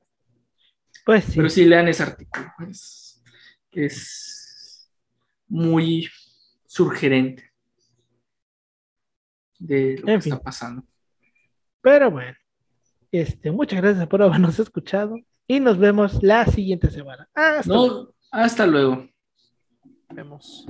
[SPEAKER 1] Pues sí.
[SPEAKER 3] Pero sí lean ese artículo. Es, es muy sugerente de lo
[SPEAKER 1] En
[SPEAKER 3] que
[SPEAKER 1] fin.
[SPEAKER 3] está pasando.
[SPEAKER 1] Pero bueno, este, muchas gracias por habernos escuchado y nos vemos la siguiente semana. Hasta luego.
[SPEAKER 3] Hasta luego.
[SPEAKER 2] vemos.